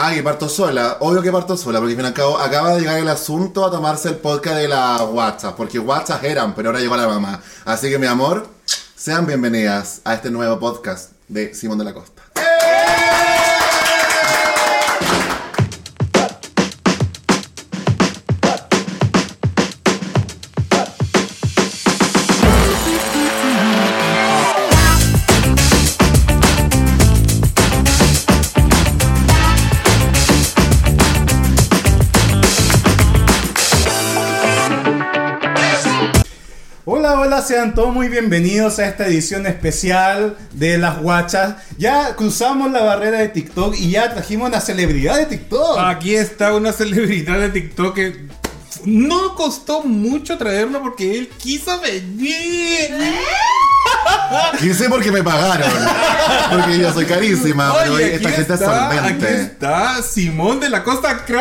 Ah, que parto sola. Obvio que parto sola, porque al fin y al cabo acaba de llegar el asunto a tomarse el podcast de la WhatsApp, porque WhatsApp eran, pero ahora llegó la mamá. Así que mi amor, sean bienvenidas a este nuevo podcast de Simón de la Costa. Hola, sean todos muy bienvenidos a esta edición especial de Las Guachas. Ya cruzamos la barrera de TikTok y ya trajimos una celebridad de TikTok. Aquí está una celebridad de TikTok que no costó mucho traerlo porque él quiso venir. Quise porque me pagaron. Porque yo soy carísima, pero Oye, esta aquí gente es está, aquí solvente. está Simón de la Costa con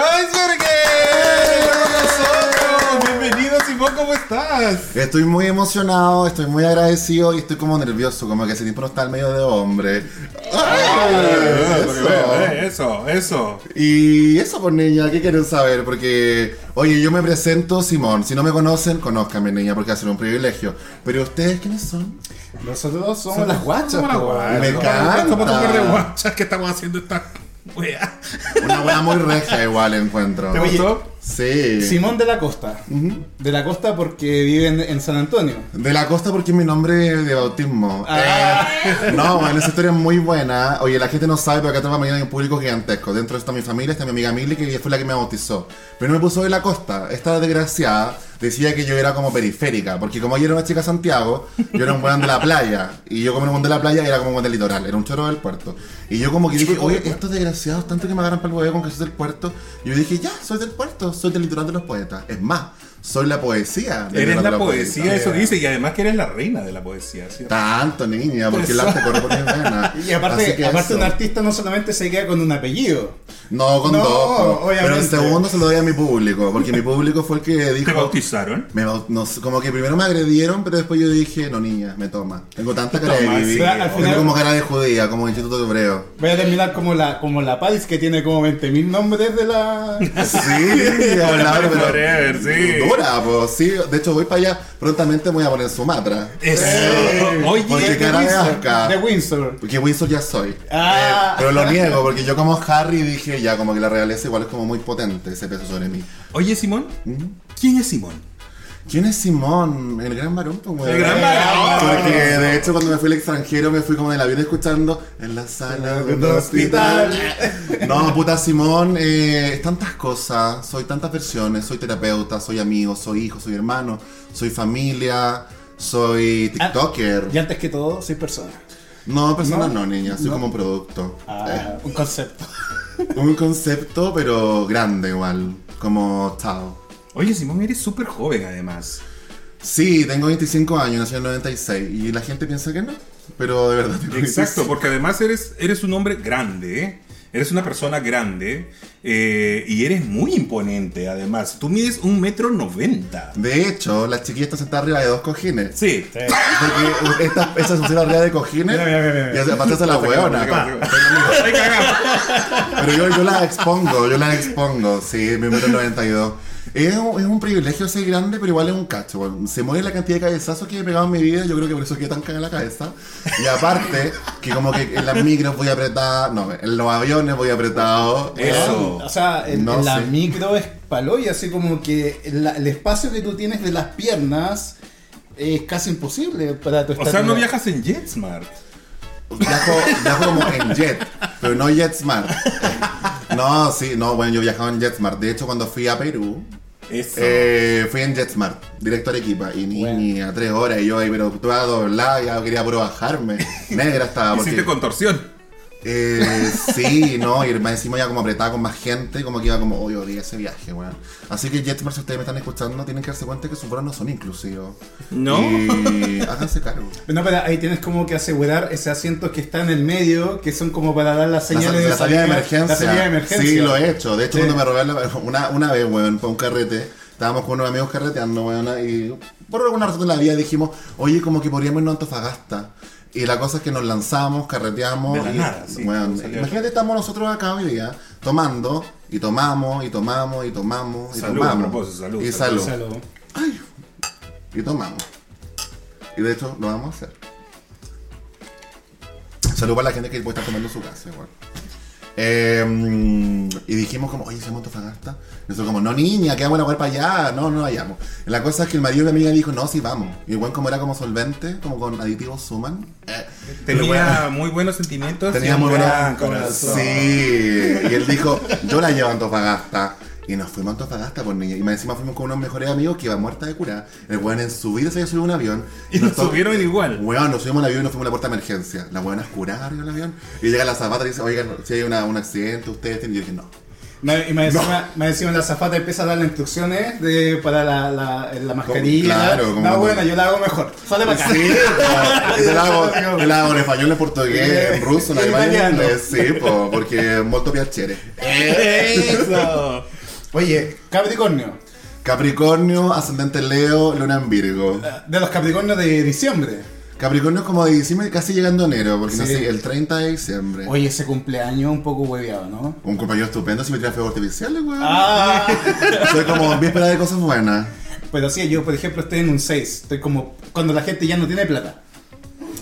nosotros. Bienvenido Simón, ¿cómo estás? Estoy muy emocionado, estoy muy agradecido y estoy como nervioso, como que ese tiempo no está al medio de hombre. Eso. Eso, eso. Y eso, pues niña, ¿qué quieren saber? Porque, oye, yo me presento Simón. Si no me conocen, conózcanme, niña, porque ser un privilegio. Pero ustedes, ¿quiénes son? Nosotros somos las guachas. Somos las guachas. Me encanta. Somos un par de guachas que estamos haciendo esta wea. Una buena muy reja igual encuentro. ¿Te gustó? Sí. Simón de la Costa. De la Costa porque vive en, en San Antonio. De la costa porque es mi nombre de bautismo. Ah. Eh, no, bueno, esa historia es muy buena. Oye, la gente no sabe, pero acá tengo mañana hay un público gigantesco. Dentro está mi familia, está mi amiga Milly, que fue la que me bautizó. Pero no me puso de la costa. Esta desgraciada decía que yo era como periférica, porque como yo era una chica Santiago, yo era un buen de la playa. Y yo como era un buen de la playa, era como un buen del litoral, era un choro del puerto. Y yo como que dije, oye, estos desgraciados, tanto que me agarran para el huevo con que soy del puerto. Y yo dije, ya, soy del puerto, soy del litoral de los poetas. Es más, soy la poesía. Eres la los poesía, poetas. eso dice, y además que eres la reina de la poesía, ¿cierto? Tanto, niña, porque el arte corre por mis venas. Y aparte, aparte eso. un artista no solamente se queda con un apellido. No, con No, dos. po. Pero el obviamente. segundo se lo doy a mi público, porque mi público fue el que ¿Te dijo... bautizaron? Me no como que primero me agredieron, pero después yo dije, no niña, me toma. Tengo tanta cara de Toma, Bibi. sí, al Tengo final- como cara de judía, como Instituto Hebreo. Voy a terminar como la, como la Pais que tiene como 20.000 nombres de la. Sí, hablar, pero... Forever, sí. Dura, pues sí. De hecho, voy para allá. Prontamente me voy a poner Sumatra. Eso. Porque Oye, cara de asca. de Windsor. Porque Windsor ya soy. Ah. Eh, pero lo niego, porque yo como Harry dije, ya, como que la realeza igual es como muy potente ese peso sobre mí. oye Simón. ¿quién es Simón? ¿Quién es Simón? El gran varón, pues, weón. El gran varón. Porque de hecho cuando me fui al extranjero me fui como en el avión escuchando en la sala de un hospital. No, puta Simón, eh, es tantas cosas, soy tantas versiones, soy terapeuta, soy amigo, soy hijo, soy hermano, soy familia, soy TikToker. Y antes que todo, soy persona. No, persona no, No, niña, soy no. como un producto. Ah, un concepto. Eh, un concepto, pero grande igual, como Tao. Oye Simón, eres súper joven además. Sí, tengo 25 años, nací en el 96 y la gente piensa que no, pero de verdad tengo Exacto, 25. porque además eres, eres un hombre grande, ¿eh? eres una persona grande eh, y eres muy imponente además. Tú mides un metro noventa. De hecho, la chiquilla está sentada arriba de dos cojines. Sí. Porque esta, esa se pusieron arriba de cojines Mira, mira, mira, mira. y aparte se la hueona. Pero yo, yo la expongo, yo la expongo, sí, mi metro 92. Es un, es un privilegio ser grande, pero igual es un cacho. Se mueve la cantidad de cabezazos que he pegado en mi vida, yo creo que por eso quedé tan cagada la cabeza. Y aparte, que como que en las micros voy apretada, no, en los aviones voy apretado. Eso. O sea, en, No en la micro es palo y así como que la- el espacio que tú tienes de las piernas es casi imposible para tu O sea, no viajas en JetSmart. Viajo, viajo como en jet, pero no JetSmart. No, sí, no, bueno, yo viajaba en JetSmart. De hecho, cuando fui a Perú, eh, fui en JetSmart, directo a Arequipa, y ni, Bueno. ni a tres horas, y yo ahí, pero toda doblada, ya quería puro bajarme. Negra estaba, porque... Hiciste contorsión. Eh, sí, no, y más encima ya como apretada con más gente, como que iba como, oye, odié ese viaje, weón. Así que JetSmart, si ustedes me están escuchando, tienen que darse cuenta que sus vuelos no son inclusivos. ¿No? Y háganse cargo. No, pero ahí tienes como que asegurar ese asiento que está en el medio, que son como para dar las La, señales la de salida de emergencia. La salida de emergencia. Sí, lo he hecho. De hecho, Sí. cuando me robé la- una, una vez, weón, para un carrete, estábamos con unos amigos carreteando, weón, y por alguna razón de la vida dijimos, oye, como que podríamos irnos a Antofagasta. Y la cosa es que nos lanzamos, carreteamos. De la y, nada, sí, imagínate, estamos nosotros acá hoy día, tomando, y tomamos, y tomamos, y tomamos, y Salud, tomamos. salud, Y salud. salud. Salud. Y tomamos. Y de hecho lo vamos a hacer. Salud para la gente que puede estar tomando su casa, igual. Eh, y dijimos como, oye, ¿se Antofagasta? Nosotros como, no niña, que vamos a jugar para allá, no, no vayamos. La cosa es que el marido de mi amiga dijo, no, sí vamos. Y igual como era como solvente, como con aditivos suman. eh, Tenía muy buenos sentimientos. Tenía muy buenos corazón. Sí. Y él dijo, yo la llevo a Antofagasta. Y nos fuimos a Antofagasta por niña. Y más encima fuimos con unos mejores amigos que iba muerta de cura. El weón en su vida se había subido a un avión. Y nos subieron igual. Weón, nos subimos al avión y nos fuimos a la puerta de emergencia. La weona es curar en el avión. Y llega la zapata y dice, oigan, si hay una- un accidente, ustedes tienen. Y yo dije, no. Y me me encima la zafata empieza a dar las instrucciones de, para la, la, la mascarilla. Claro, como no, bueno, yo la hago mejor. Sale para acá. Sí. Yo la hago, yo la hago en español, en portugués, en ruso, en alemán. Sí, po, porque molto piacere. Eso. Oye, Capricornio. Capricornio, ascendente Leo, luna en Virgo. De los Capricornios de diciembre. Capricornio es como de diciembre, casi llegando a enero, porque Sí. nací el 30 de diciembre. Oye, ese cumpleaños un poco hueveado, ¿no? Un compañero estupendo, si me tira fuegos artificiales, weón. Ah, Soy como víspera de cosas buenas. pero sí, yo por ejemplo estoy en un 6. Estoy como cuando la gente ya no tiene plata.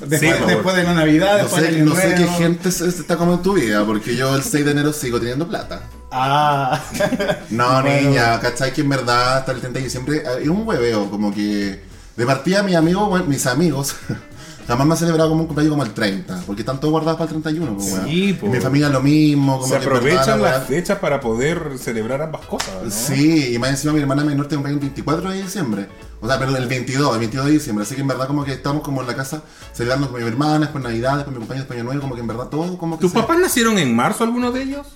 Después, Sí, por después de la Navidad, No después sé, Año no sé qué gente se está como en tu vida, porque yo el 6 de enero sigo teniendo plata. Ah, No, Bueno. niña, ¿cachai? Que en verdad hasta el 30 de diciembre eh, es un hueveo, como que de partida mis amigos, bueno, mis amigos, jamás me han celebrado como un cumpleaños como el 30, porque están todos guardados para el 31, pues. Sí. Mi familia lo mismo, como Se que verdad aprovechan la las fechas para poder celebrar ambas cosas, ¿no? Sí, y más encima mi hermana menor tiene un cumpleaños el 24 de diciembre. O sea, perdón, el 22, el 22 de diciembre. Así que en verdad como que estamos como en la casa celebrando con mi hermana, después Navidad, después mi compañero de Año Nuevo, como que en verdad todo como que ¿Tus se- papás nacieron en marzo, alguno de ellos?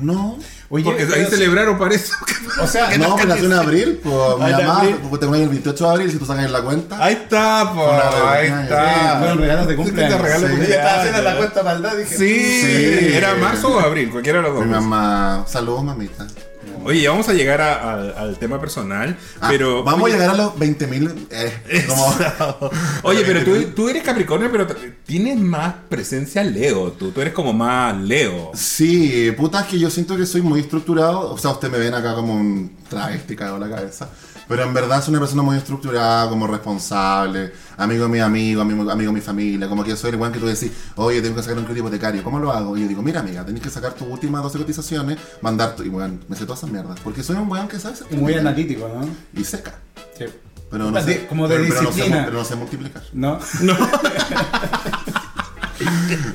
No. oye, Porque ahí celebraron, parece. O sea, No, pues nació en abril, pues mi mamá, pues tengo el 28 de abril, si tú sacas la cuenta. Ahí está, Una ahí está. fueron regalos de cumpleaños. Te regalo de estaba haciendo la cuenta maldad dije. Sí, Sí. ¿era marzo o abril? Cualquiera de los dos. Mi mamá, saludos mamita. Oye, ya vamos a llegar a- al, al tema personal, Ah, pero... vamos oye, a llegar a los 20.000. Eh, como, Oye, pero tú, tú eres Capricornio, pero tienes más presencia Leo. Tú, tú eres como más Leo. Sí, puta, es que yo siento que soy muy estructurado. O sea, ustedes me ven acá como un travesti cagado la cabeza. Pero en verdad soy una persona muy estructurada, como responsable, amigo de mi amigo, amigo, amigo de mi familia. Como que soy el weón que tú decís, oye, tengo que sacar un crédito hipotecario. ¿Cómo lo hago? Y yo digo, mira, amiga, tenés que sacar tus últimas 12 cotizaciones, mandar tu. Y weón, me sé todas esas mierdas. Porque soy un weón que sabe hacer Y muy analítico, ¿no? Y seca. Sí. Pero no sé, como de pero, pero no sé, disciplina. pero no sé multiplicar. ¿No?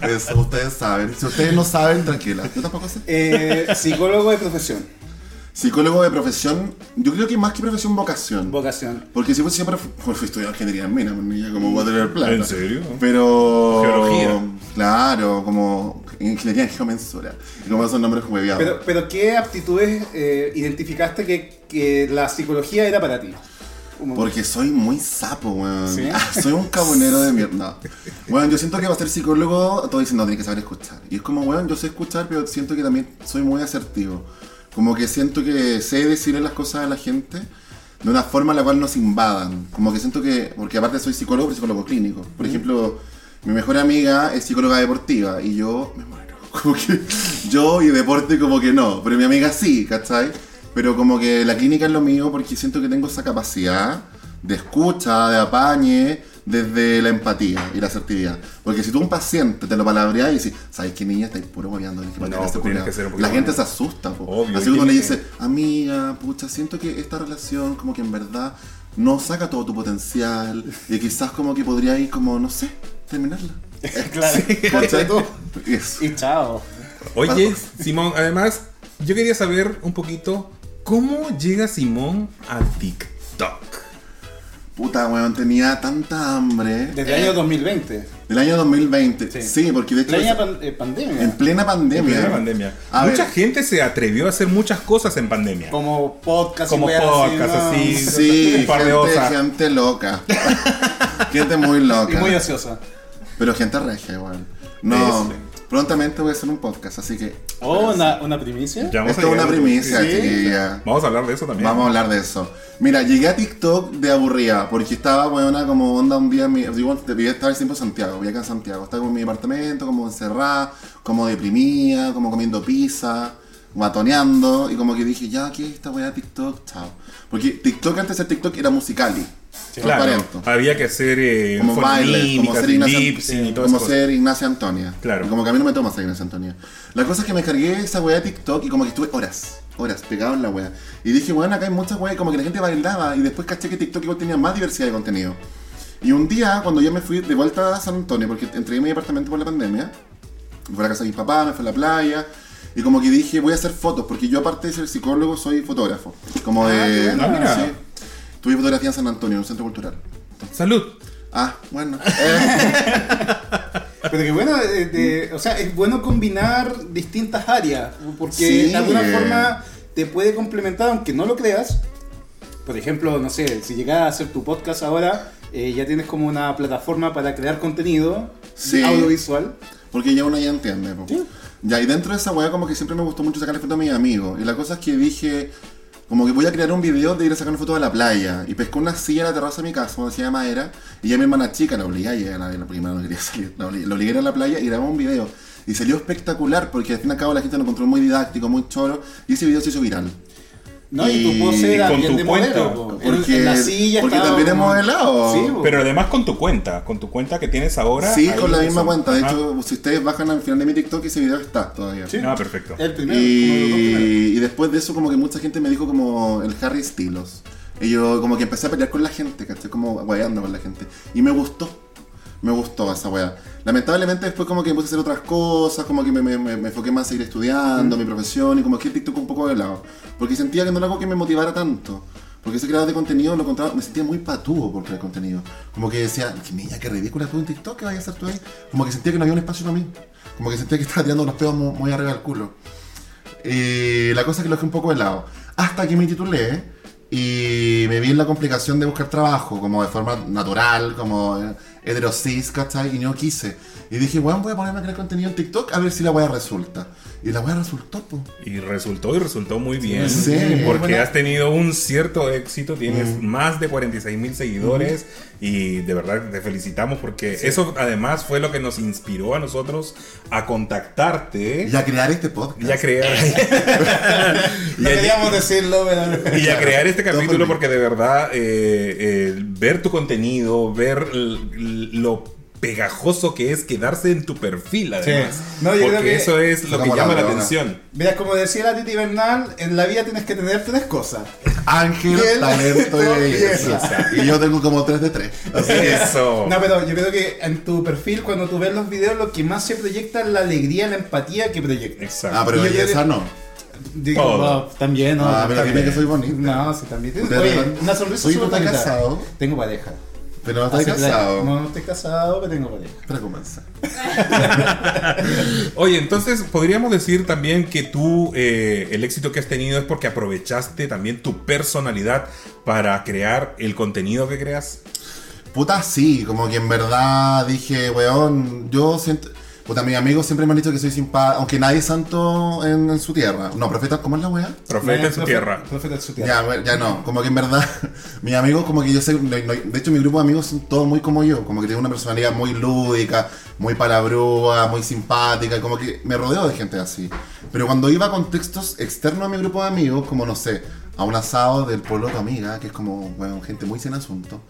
Eso ustedes saben. Si ustedes no saben, tranquila. Yo tampoco sé. Eh, psicólogo de profesión. Psicólogo de profesión, yo creo que más que profesión, vocación. Vocación. Porque si fuese siempre pues, fui estudiar ingeniería en mina, pues, niña, como voy a tener plata. ¿En serio? Pero. Geología. Claro, como ingeniería en geomensura. Y como esos nombres hueveados. Pero, pero ¿qué aptitudes eh, identificaste que, que la psicología era para ti? Como- Porque soy muy sapo, weón. ¿Sí? Ah, soy un cabonero de mierda. No. Bueno, yo siento que para ser psicólogo, todo dicen, no, tienes que saber escuchar. Y es como, weón, yo sé escuchar, pero siento que también soy muy asertivo. Como que siento que sé decirle las cosas a la gente de una forma en la cual no se invadan. Como que siento que, porque aparte soy psicólogo, pero psicólogo clínico. Por ejemplo, mi mejor amiga es psicóloga deportiva y yo me muero. Como que yo y deporte como que no, pero mi amiga sí, ¿cachai? Pero como que la clínica es lo mío porque siento que tengo esa capacidad de escucha, de apañe, desde la empatía y la asertividad. Porque si tú a un paciente te lo palabreas y dices, ¿sabes qué niña? Estáis puro No, ese pues tienes culiao". que ser un poquito La gente se asusta, po. Obvio, Así que uno le dice, amiga, pucha, siento que esta relación como que en verdad no saca todo tu potencial y quizás como que podría ir como, no sé, terminarla. Claro. ¿Cachai? Eso. Y chao. Oye, Simón, además, yo quería saber un poquito cómo llega Simón a TikTok. Puta, weón, tenía tanta hambre. Desde el año 2020. Del año 2020. Sí. Sí, porque de hecho... Es- pan- eh, pandemia. en plena pandemia. En plena pandemia. A Mucha ver. gente se atrevió a hacer muchas cosas en pandemia. Como podcast. Como podcast, ¿no? así. Sí, Un par de gente, osas. gente loca. gente muy loca. Y muy ociosa. Pero gente regia igual. No. Prontamente voy a hacer un podcast, así que... Oh, una, una primicia. Ya vamos Esto es una primicia, Sí. chiquilla. Vamos a hablar de eso también. Vamos a hablar de eso. Mira, llegué a TikTok de aburrida, porque estaba, weona, como onda un día, en mi, digo, debía estar siempre en Santiago, vivía acá en Santiago, estaba como en mi apartamento, como encerrada, como deprimida, como comiendo pizza, matoneando, y como que dije, ya, ¿qué es esta weá de TikTok? Chao. Porque TikTok antes de TikTok era musicali. Claro, había que hacer eh, Como baile, como ser todas como ser Antonia. Claro. Y como que a mí no me toma ser Ignacia Antonia. La cosa es que me cargué esa weá de TikTok y como que estuve horas, horas pegado en la weá. Y dije, bueno, acá hay muchas weas, y como que la gente bailaba y después caché que TikTok igual tenía más diversidad de contenido. Y un día, cuando yo me fui de vuelta a San Antonio, porque entregué mi apartamento por la pandemia, fui a la casa de mis papás, me fui a la playa. Y como que dije, voy a hacer fotos, porque yo aparte de ser psicólogo, soy fotógrafo. Como de... qué bueno. Ah, mira. sí. Tuve fotografía en San Antonio, en un centro cultural. cosas. Salud. Ah, bueno. Eh, Pero que bueno, de- de- o sea, es bueno combinar distintas áreas, porque Sí. de alguna forma te puede complementar, aunque no lo creas. Por ejemplo, no sé, si llegas a hacer tu podcast ahora, eh, ya tienes como una plataforma para crear contenido Sí. audiovisual. Porque ya uno ya entiende. po. Ya, y dentro de esa weá como que siempre me gustó mucho sacarle fotos a mis amigos. Y la cosa es que dije, como que voy a crear un video de ir a sacarle fotos a la playa. Y pescé una silla en la terraza de mi casa, una silla de madera. Y ya mi hermana chica la obligué a llegar a la la primera no quería salir. La obligué, la obligué a la playa y grabamos un video. Y salió espectacular porque al fin y al cabo la gente lo encontró muy didáctico, muy choro. Y ese video se hizo viral. ¿No? Y, Y tu pose era con bien tu de modelo. En- porque- en la silla porque estaba también es modelado. Sí. Pero además con tu cuenta, con tu cuenta que tienes ahora. Sí, con la misma cuenta. De Ajá. hecho, si ustedes bajan al final de mi TikTok, ese video está todavía. Sí. Ah, perfecto. el primero. y después de eso como que mucha gente me dijo como el Harry Styles. Y yo como que empecé a pelear con la gente, ¿cachai? Como guayando con la gente. Y me gustó. Me gustó esa weá. Lamentablemente después como que me puse a hacer otras cosas, como que me, me, me- me enfoqué más a seguir estudiando, mi profesión, y como que el TikTok un poco de lado. Porque sentía que no era algo que me motivara tanto. Porque ese creador de contenido lo encontraba, me sentía muy patúo por crear contenido. Como que decía, niña, qué ridícula tú en TikTok, ¿qué vayas a hacer tú ahí? Como que sentía que no había un espacio para mí. Como que sentía que estaba tirando los pedos muy, muy arriba del culo. Y la cosa es que lo dejé un poco de lado. Hasta que me titulé y me vi en la complicación de buscar trabajo, como de forma natural, como eh, heterosis, ¿cachai? Y no quise. Y dije, bueno, voy a ponerme a crear contenido en TikTok a ver si la weá resulta. Y la weá resultó, pues. Y resultó y resultó muy bien. Sí, porque buena- has tenido un cierto éxito, tienes más de 46 mil seguidores y de verdad te felicitamos porque eso además fue lo que nos inspiró a nosotros a contactarte Y a crear este podcast. y a crear y, No queríamos decirlo, pero... y a crear este capítulo porque de verdad eh, eh, ver tu contenido, ver lo pegajoso que es quedarse en tu perfil además. No, yo creo porque que- eso es lo que llama la atención. Mira, como decía la Titi Bernal, en la vida tienes que tener tres cosas. Ángel, talento y belleza. belleza. Y yo tengo como 3 de 3. Así que Eso. No, pero yo creo que en tu perfil, cuando tú ves los videos, lo que más se proyecta es la alegría, la empatía que proyecta. Exacto. Ah, pero belleza creo no. Digo, no, también, ¿no? Ah, pero también. dime que soy bonita. No, sí, también. Oye, no- una sonrisa ¿tú súper casado? Tengo pareja. Pero no estás casado. No, no estoy casado, pero tengo pareja. Para comenzar. Oye, entonces podríamos decir también que tú, eh, el éxito que has tenido es porque aprovechaste también tu personalidad para crear el contenido que creas. Puta, sí, como que en verdad dije, weón, yo siento. Puta, mis amigos siempre me han dicho que soy simpático, aunque nadie es santo en, en su tierra. No, profeta, ¿cómo es la weá? Profeta en su Profe- tierra. Profeta en su tierra. Ya, ya no, como que en verdad, mis amigos, como que yo sé, de hecho mi grupo de amigos son todos muy como yo, como que tienen una personalidad muy lúdica, muy palabrúa, muy simpática, como que me rodeo de gente así. Pero cuando iba a contextos externos a mi grupo de amigos, como no sé, a un asado del pueblo de amiga, que es como, bueno, gente muy sin asunto.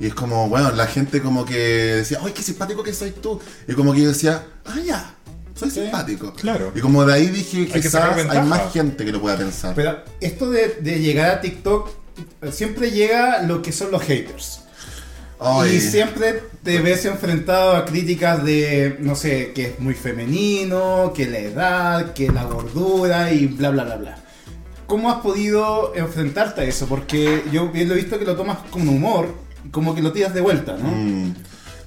Y es como, bueno, la gente como que decía, ¡ay, qué simpático que soy tú! Y como que yo decía, ¡ah, ya! Soy Sí, simpático. claro. Y como de ahí dije, que sacar quizás hay ventaja. más gente que lo pueda pensar. Pero esto de, de llegar a TikTok, siempre llega lo que son los haters. Ay. Y siempre te ves enfrentado a críticas de, no sé, que es muy femenino, que la edad, que la gordura y bla, bla, bla, bla. ¿Cómo has podido enfrentarte a eso? Porque yo bien lo he visto que lo tomas con humor, como que lo tiras de vuelta, ¿no? Mm.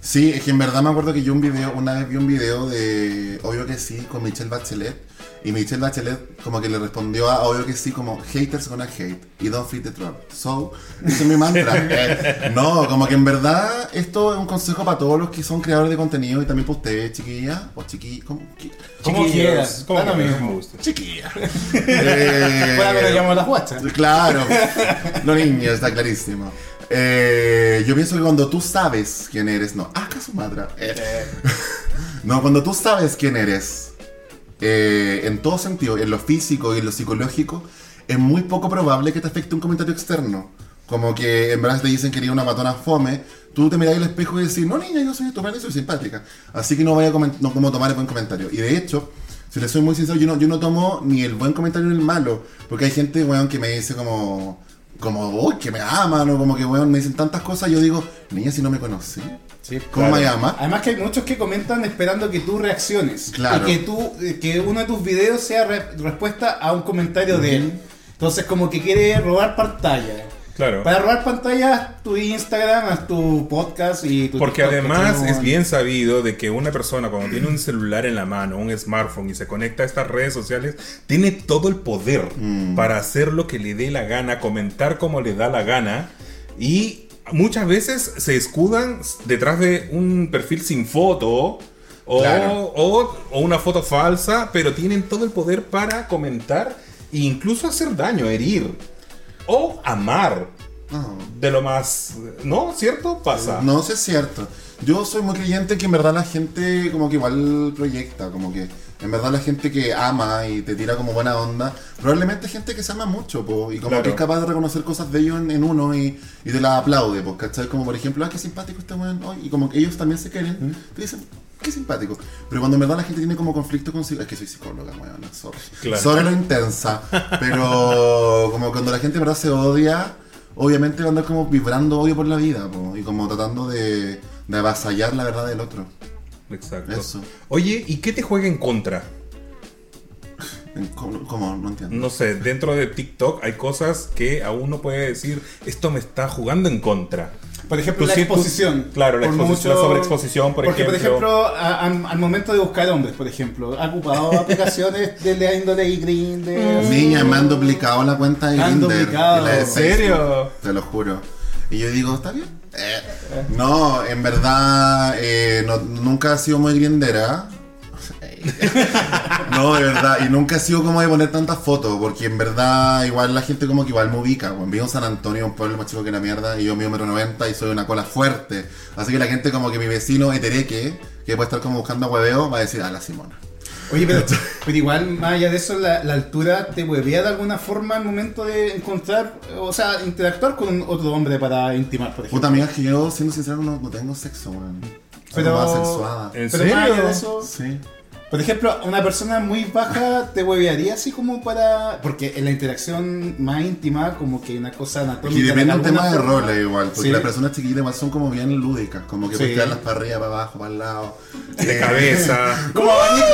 Sí, es que en verdad me acuerdo que yo un video, una vez vi un video de Obvio que sí con Michelle Bachelet y Michelle Bachelet como que le respondió a Obvio que sí como haters gonna hate y don't feed the trap. So, ese es mi mantra. Eh, no, como que en verdad esto es un consejo para todos los que son creadores de contenido y también para ustedes, chiquilla o chiqui, ¿cómo? Qui- Como quieras, como da lo mismo. me gusta. Chiquilla. Eh, Fuera que lo llamo las guachas. Claro, no niño, está clarísimo. Eh, yo pienso que cuando tú sabes quién eres, no, ah, su madre. No, cuando tú sabes quién eres, eh, en todo sentido, en lo físico y en lo psicológico, es muy poco probable que te afecte un comentario externo. Como que en verdad te dicen que eres una matona fome, tú te miras al espejo y decís, no niña, yo soy estupenda soy simpática. Así que no voy a no, como tomar el buen comentario. Y de hecho, si le soy muy sincero, yo no, yo no tomo ni el buen comentario ni el malo. Porque hay gente, weón, que me dice como, como, uy, que me aman, o como que, weón, me dicen tantas cosas. Yo digo, niña, si no me conocí, Sí, ¿cómo claro. me llamas? Además que hay muchos que comentan esperando que tú reacciones. Claro. Y que, tú, eh, que uno de tus videos sea re- respuesta a un comentario de él. Entonces como que quiere robar pantalla. Claro. Para robar pantalla, haz tu Instagram, haz tu podcast y tu Porque TikTok, además es bien sabido de que una persona cuando tiene un celular en la mano, un smartphone y se conecta a estas redes sociales, tiene todo el poder Mm. para hacer lo que le dé la gana, comentar como le da la gana y muchas veces se escudan detrás de un perfil sin foto. O, Claro. o- o una foto falsa, pero tienen todo el poder para comentar e incluso hacer daño, herir o amar No. de lo más, ¿no? ¿Cierto? Pasa. No, eso es cierto. Yo soy muy creyente que en verdad la gente como que igual proyecta, como que en verdad la gente que ama y te tira como buena onda, probablemente gente que se ama mucho, po, y como Claro. que es capaz de reconocer cosas de ellos en, en uno y, y te las aplaude, pues, ¿cachai? Como por ejemplo, ah, qué simpático este weón, hoy", y como que ellos también se quieren, te dicen, qué simpático. Pero cuando en verdad la gente tiene como conflicto consigo, es que soy psicóloga, weón, sorry. Claro. Sorry lo intensa, pero como cuando la gente en verdad se odia, obviamente va a andar como vibrando odio por la vida, po, y como tratando de, de avasallar la verdad del otro. Exacto. Eso. Oye, ¿y qué te juega en contra? ¿Cómo? cómo? No entiendo. No sé, dentro de TikTok hay cosas que a uno puede decir, esto me está jugando en contra. Por ejemplo, la exposición. claro, la Por exposición, la sobreexposición, por porque, ejemplo. por ejemplo, a- a- al momento de buscar hombres, por ejemplo, ha ocupado aplicaciones de la índole y Grindr. Niña, me han duplicado la cuenta de Me han Grindr. duplicado. y la de ¿En serio? Te lo juro. Y yo digo, ¿está bien? Eh, No, en verdad, eh, no- nunca ha sido muy grindera. no, de verdad, y nunca he sido como de poner tantas fotos, porque en verdad igual la gente como que igual me ubica. Pues, vivo en San Antonio, un pueblo más chico que la mierda, y yo mido metro noventa y soy una cola fuerte. Así que la gente como que mi vecino Etereque, que puede estar como buscando hueveo, va a decir, ah, la Simona. Oye, pero, pero igual, más allá de eso, la, la altura te huevea de alguna forma al momento de encontrar, o sea, interactuar con otro hombre para intimar, por ejemplo. Puta amiga, es que yo, siendo sincero, no, no tengo sexo, weón. Pero- asexuada. ¿En Pero más allá serio? de eso, Sí. Por ejemplo, una persona muy baja te huevearía así como para. Porque en la interacción más íntima, como que una cosa anatómica. Y depende de alguna tema de roles igual, porque Sí. las personas chiquitas igual son como bien lúdicas, como que Sí. puedes tirarlas para abajo, para el lado. De cabeza. Como abanico.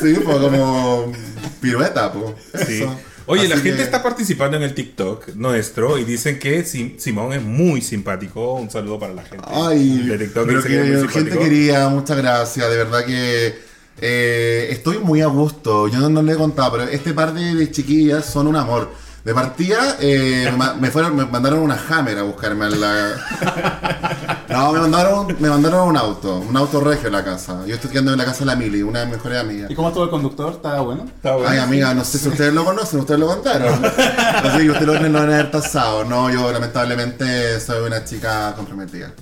Sí, pues como pirueta, pues. Sí. Oye, la gente que- está participando en el TikTok nuestro y dicen que Sim- Simón es muy simpático. Un saludo para la gente Ay, de TikTok. pero que que gente querida, muchas gracias, de verdad que eh, estoy muy a gusto. Yo no, no le he contado, pero este par de, de chiquillas son un amor. De partida, eh, me, fueron, me mandaron una Hammer a buscarme a la. No, me mandaron, me mandaron un auto, un auto regio a la casa. Yo estoy quedando en la casa de la Mili, una de mis mejores amigas. ¿Y cómo estuvo el conductor? ¿Estaba bueno? Está bueno. Ay, amiga, no sé si ustedes lo conocen, ustedes lo contaron. Así que ustedes lo lo van a haber tasado. No, yo lamentablemente soy una chica comprometida.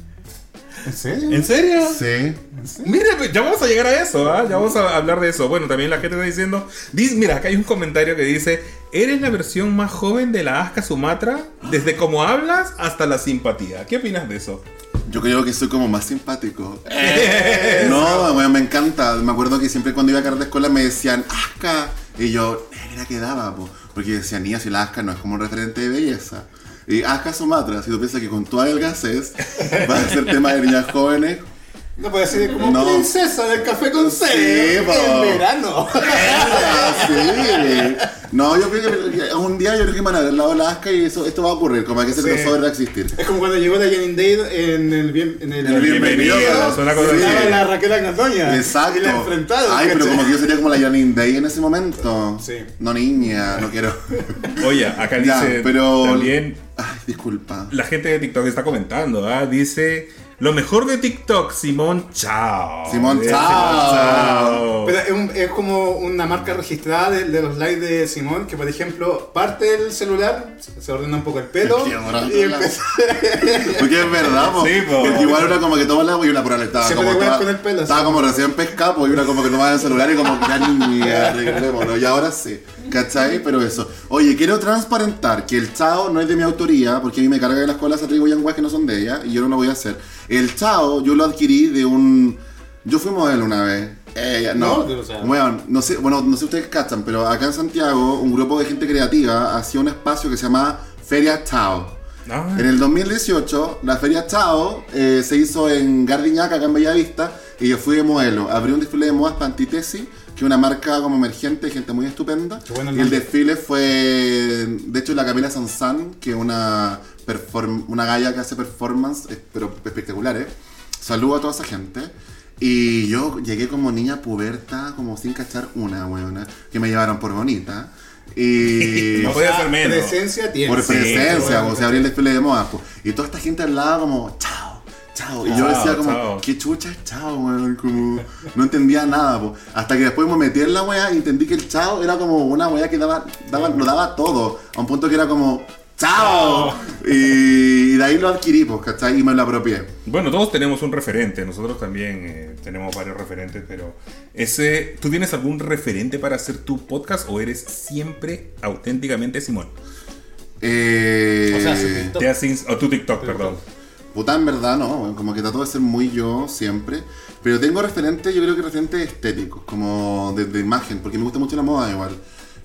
¿En serio? ¿En serio? Sí. Mira, pues, ya vamos a llegar a eso, ¿ah? Ya vamos a hablar de eso. Bueno, también la gente está diciendo. dice- mira, acá hay un comentario que dice: Eres la versión más joven de la Asca Sumatra, desde cómo hablas hasta la simpatía. ¿Qué opinas de eso? Yo creo que soy como más simpático. No, bueno, me encanta. Me acuerdo que siempre cuando iba a cargar de escuela me decían Asca. Y yo, negra quedaba, po. porque decían, niña, si la Asca no es como un referente de belleza. Y Asca Sumatra, si tú piensas que con tu adelgaces va a ser tema de niñas jóvenes, No puede ser como No. princesa del café con Sí, cero po. en verano. sí. No, yo creo que un día yo creo que van a ver la ola Asca y eso, esto va a ocurrir, como que ese Sí. crossover va a existir. Es como cuando llegó la Janine Dale en el bien, en el, El bienvenido, cosa Sí. así. Estaba la Raquel. Exacto. Y la enfrentaron. Ay, pero como que yo sería como la Janine Day en ese momento. Sí. No niña, no quiero. Oye, acá Ya, dice pero- también. Ay, disculpa. La gente de TikTok está comentando, ¿ah? Dice. Lo mejor de TikTok, Simón, chao. Simón, Eh, chao. Pero es, un- es como una marca registrada de, de los likes de Simón, que por ejemplo parte el celular, se ordena un poco el pelo y empieza Porque es verdad, po. Sí, po. Porque igual una como que toma el agua y una por estaba Se como toda- con el pelo, estaba sí. como recién pescado, y una como que tomaba el celular y como que ya ni arreglémonos. Y ahora sí, ¿cachai? Pero eso. Oye, quiero transparentar que el chao no es de mi autoría, porque a mí me carga que las colas atribuyan weas que no son de ella, y yo no lo voy a hacer. El chao yo lo adquirí de un... Yo fui modelo una vez. Eh, no, No, Bueno, no sé, bueno, no sé si ustedes cachan, pero acá en Santiago un grupo de gente creativa hacía un espacio que se llama Feria Chao. Ah. En el 2018, la Feria Chao eh, se hizo en Gardiñaca, acá en Bellavista, y yo fui de modelo. Abrí un desfile de modas para Antitesis, que es una marca como emergente, gente muy estupenda. Qué bueno y el desfile fue, de hecho, la Camila Sansan, que es una, perform- una galla que hace performance, eh, pero espectaculares. Saludo a toda esa gente. Y yo llegué como niña puberta, como sin cachar una, weona, que me llevaron por bonita. Y... No puede ser menos. Presencia tiene. Por Sí, presencia, bueno, como se abría el desfile de moda. po. Y toda esta gente al lado como, chao, chao. Y yo Chao, decía como, chao. qué chucha es chao, weón. Como, no entendía nada, po. Hasta que después me metí en la wea y entendí que el chao era como una wea que daba, daba, lo daba todo. A un punto que era como, chao. Y, de ahí lo adquirí, pues, ¿cachai? Y me lo apropié. Bueno, todos tenemos un referente, nosotros también eh, tenemos varios referentes, pero ese, ¿tú tienes algún referente para hacer tu podcast o eres siempre auténticamente Simón? Eh, O sea, su TikTok. Te o tu TikTok, perdón. Puta, en verdad no, como que trato de ser muy yo siempre. Pero tengo referentes, yo creo que referentes estéticos, como de, de imagen, porque me gusta mucho la moda igual.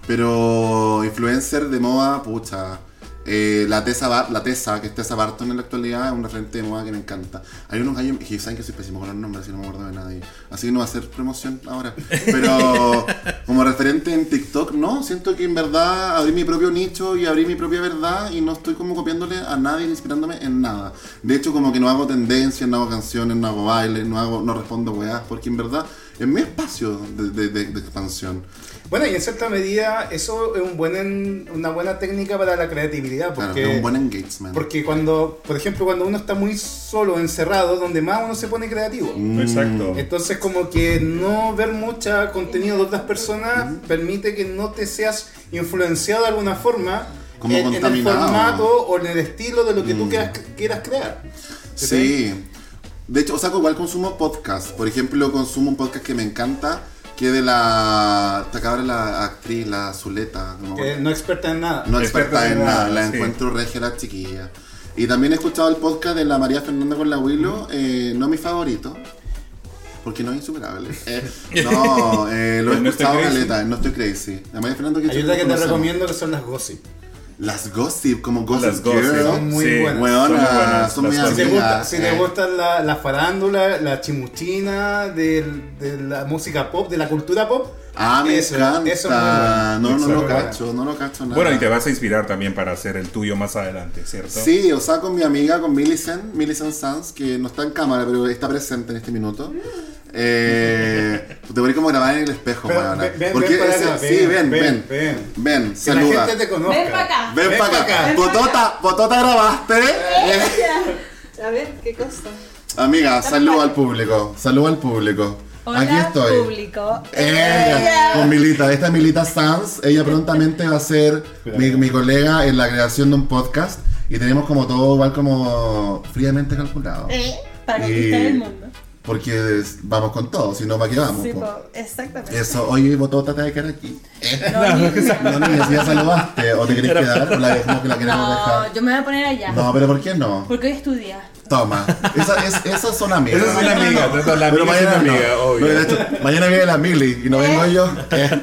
Pero influencer de moda, pucha. Eh, la, Tessa Bar- la Tessa, que es Tessa Barton en la actualidad, es un referente de moda que me encanta. Hay unos gallos que saben que soy pésimo con los nombres, así no me acuerdo de nadie. Así que no va a hacer promoción ahora. Pero como referente en TikTok, no, siento que en verdad abrí mi propio nicho y abrí mi propia verdad y no estoy como copiándole a nadie, ni inspirándome en nada. De hecho, como que no hago tendencias, no hago canciones, no hago bailes, no, hago, no respondo weas, porque en verdad es mi espacio de, de- de- de expansión. Bueno, y en cierta medida eso es un buen, una buena técnica para la creatividad, Claro, porque, es un buen engagement. porque cuando, por ejemplo, cuando uno está muy solo, encerrado, donde más uno se pone creativo. Mm. Exacto. Entonces como que no ver mucho contenido de otras personas permite que no te seas influenciado de alguna forma Como en, en el formato o en el estilo de lo que tú Mm. quieras, quieras crear. Sí. De hecho, o sea, igual consumo podcast. Por ejemplo, consumo un podcast que me encanta, que es de la... Te acaba de la actriz, la Zuleta. no Que no experta en nada. No experta en nada, la sí. encuentro regia la chiquilla. Y también he escuchado el podcast de la María Fernanda con la Willow, eh, no mi favorito, porque no es insuperable. Eh, no, eh, lo he No Estoy escuchado Crazy. caleta, no estoy crazy. La María Fernanda que Hay otra que te recomiendo que son las gossip. Las gossip, como gossip Las gossip, girl. Son muy sí, buenas. Son muy buenas, son mis Si gossip. te, amigas. gusta, si te eh. gustan la, la farándula, la chimuchina, del- de la música pop, de la cultura pop, Ah, me eso, encanta. eso es muy bueno. no, no lo cacho, no lo cacho nada. Bueno, y te vas a inspirar también para hacer el tuyo más adelante, ¿cierto? Sí, o sea, con mi amiga, con Millicent, Millicent Sanz, que no está en cámara, pero está presente en este minuto. Eh, te voy a como grabar en el espejo, Pero ven- ven- Porque ven para ese- acá, sí, ven, ven, ven. ven, Que la saluda. gente te conozca. Ven pa' acá. Ven, ven para pa' acá. acá. Potota, Potota grabaste. A ver, ¿qué cosa? Amiga, saludo al público. Saludo al público. Hola, Aquí estoy. público. Ella, con Milita, esta es Milita Sanz, ella prontamente va a ser mi, mi colega en la creación de un podcast y tenemos como todo igual como fríamente calculado. Eh, Para conquistar Y- el mundo. Porque es- vamos con todo, si no, ¿para qué vamos? Sí, po? po, exactamente. Eso, oye, Botota te va a quedar aquí. Eh, No, ni- No, niña, si ya saludaste, o te querés quedar, o la dejamos que la queremos no, dejar. yo me voy a poner allá. No, pero ¿por qué no? Porque hoy estudia. Toma, esa, es, esas son amigas. Esas son amigas, las Pero mañana no. amigas, obvio. No, de hecho, mañana viene la Mili y no vengo yo. Eh,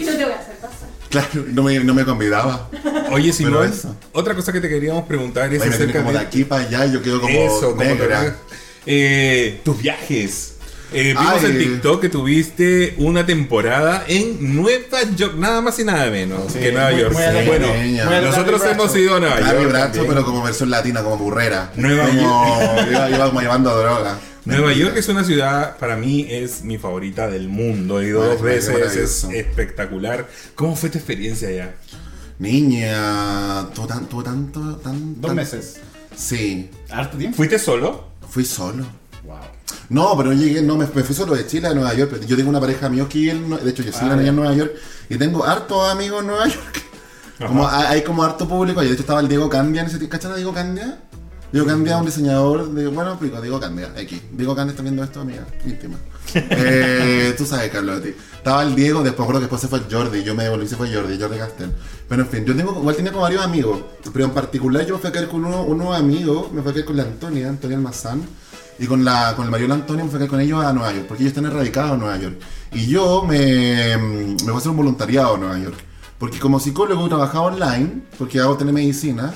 Y no te voy a hacer pasar. claro, no me, no me convidaba. Oye, Simón, eso. otra cosa que te queríamos preguntar es Oye, me acerca como de de aquí para allá y yo quedo como eso, como negra. te- eh, tus viajes. Eh, vimos Ay. en TikTok que tuviste una temporada en Nueva York, nada más y nada menos Sí, que Nueva muy- York. muy bueno. Muy nosotros hemos ido a Nueva York. También. pero como versión latina, como burrera. Nueva como, iba, iba como llevando droga. Nueva York es una ciudad, para mí, es mi favorita del mundo. He ido dos veces, es espectacular. ¿Cómo fue tu experiencia allá? Niña, tú tanto, tan, Dos tan- meses. Sí. Harto tiempo. ¿Fuiste solo? Fui solo. Wow. No, pero no llegué, no, me, me fui solo de Chile a Nueva York. Yo tengo una pareja mío que Nue- de hecho yo Ah, la ya. en Nueva York y tengo hartos amigos en Nueva York. Como hay, hay como harto público, y de hecho estaba el Diego Candia en ese tiempo. ¿Cachan a Diego Candia? Diego Candia es un diseñador de. Bueno, explico, Diego Candia, X. Diego Candia está viendo esto, amiga, íntima. Eh, tú sabes, Carlos, de ti. Estaba el Diego, después recuerdo que después se fue Jordi, yo me devolví, se fue Jordi, Jordi Castel. Pero en fin, yo tengo, igual tenía como varios amigos, pero en particular yo me fui a quedar con uno, unos amigos, me fui a quedar con la Antonia, Antonia Almazán, y con, la, con el Mariola Antonio me fui a quedar con ellos a Nueva York, porque ellos están erradicados en Nueva York. Y yo me, me voy a hacer un voluntariado en Nueva York, porque como psicólogo trabajaba online, porque hago telemedicina,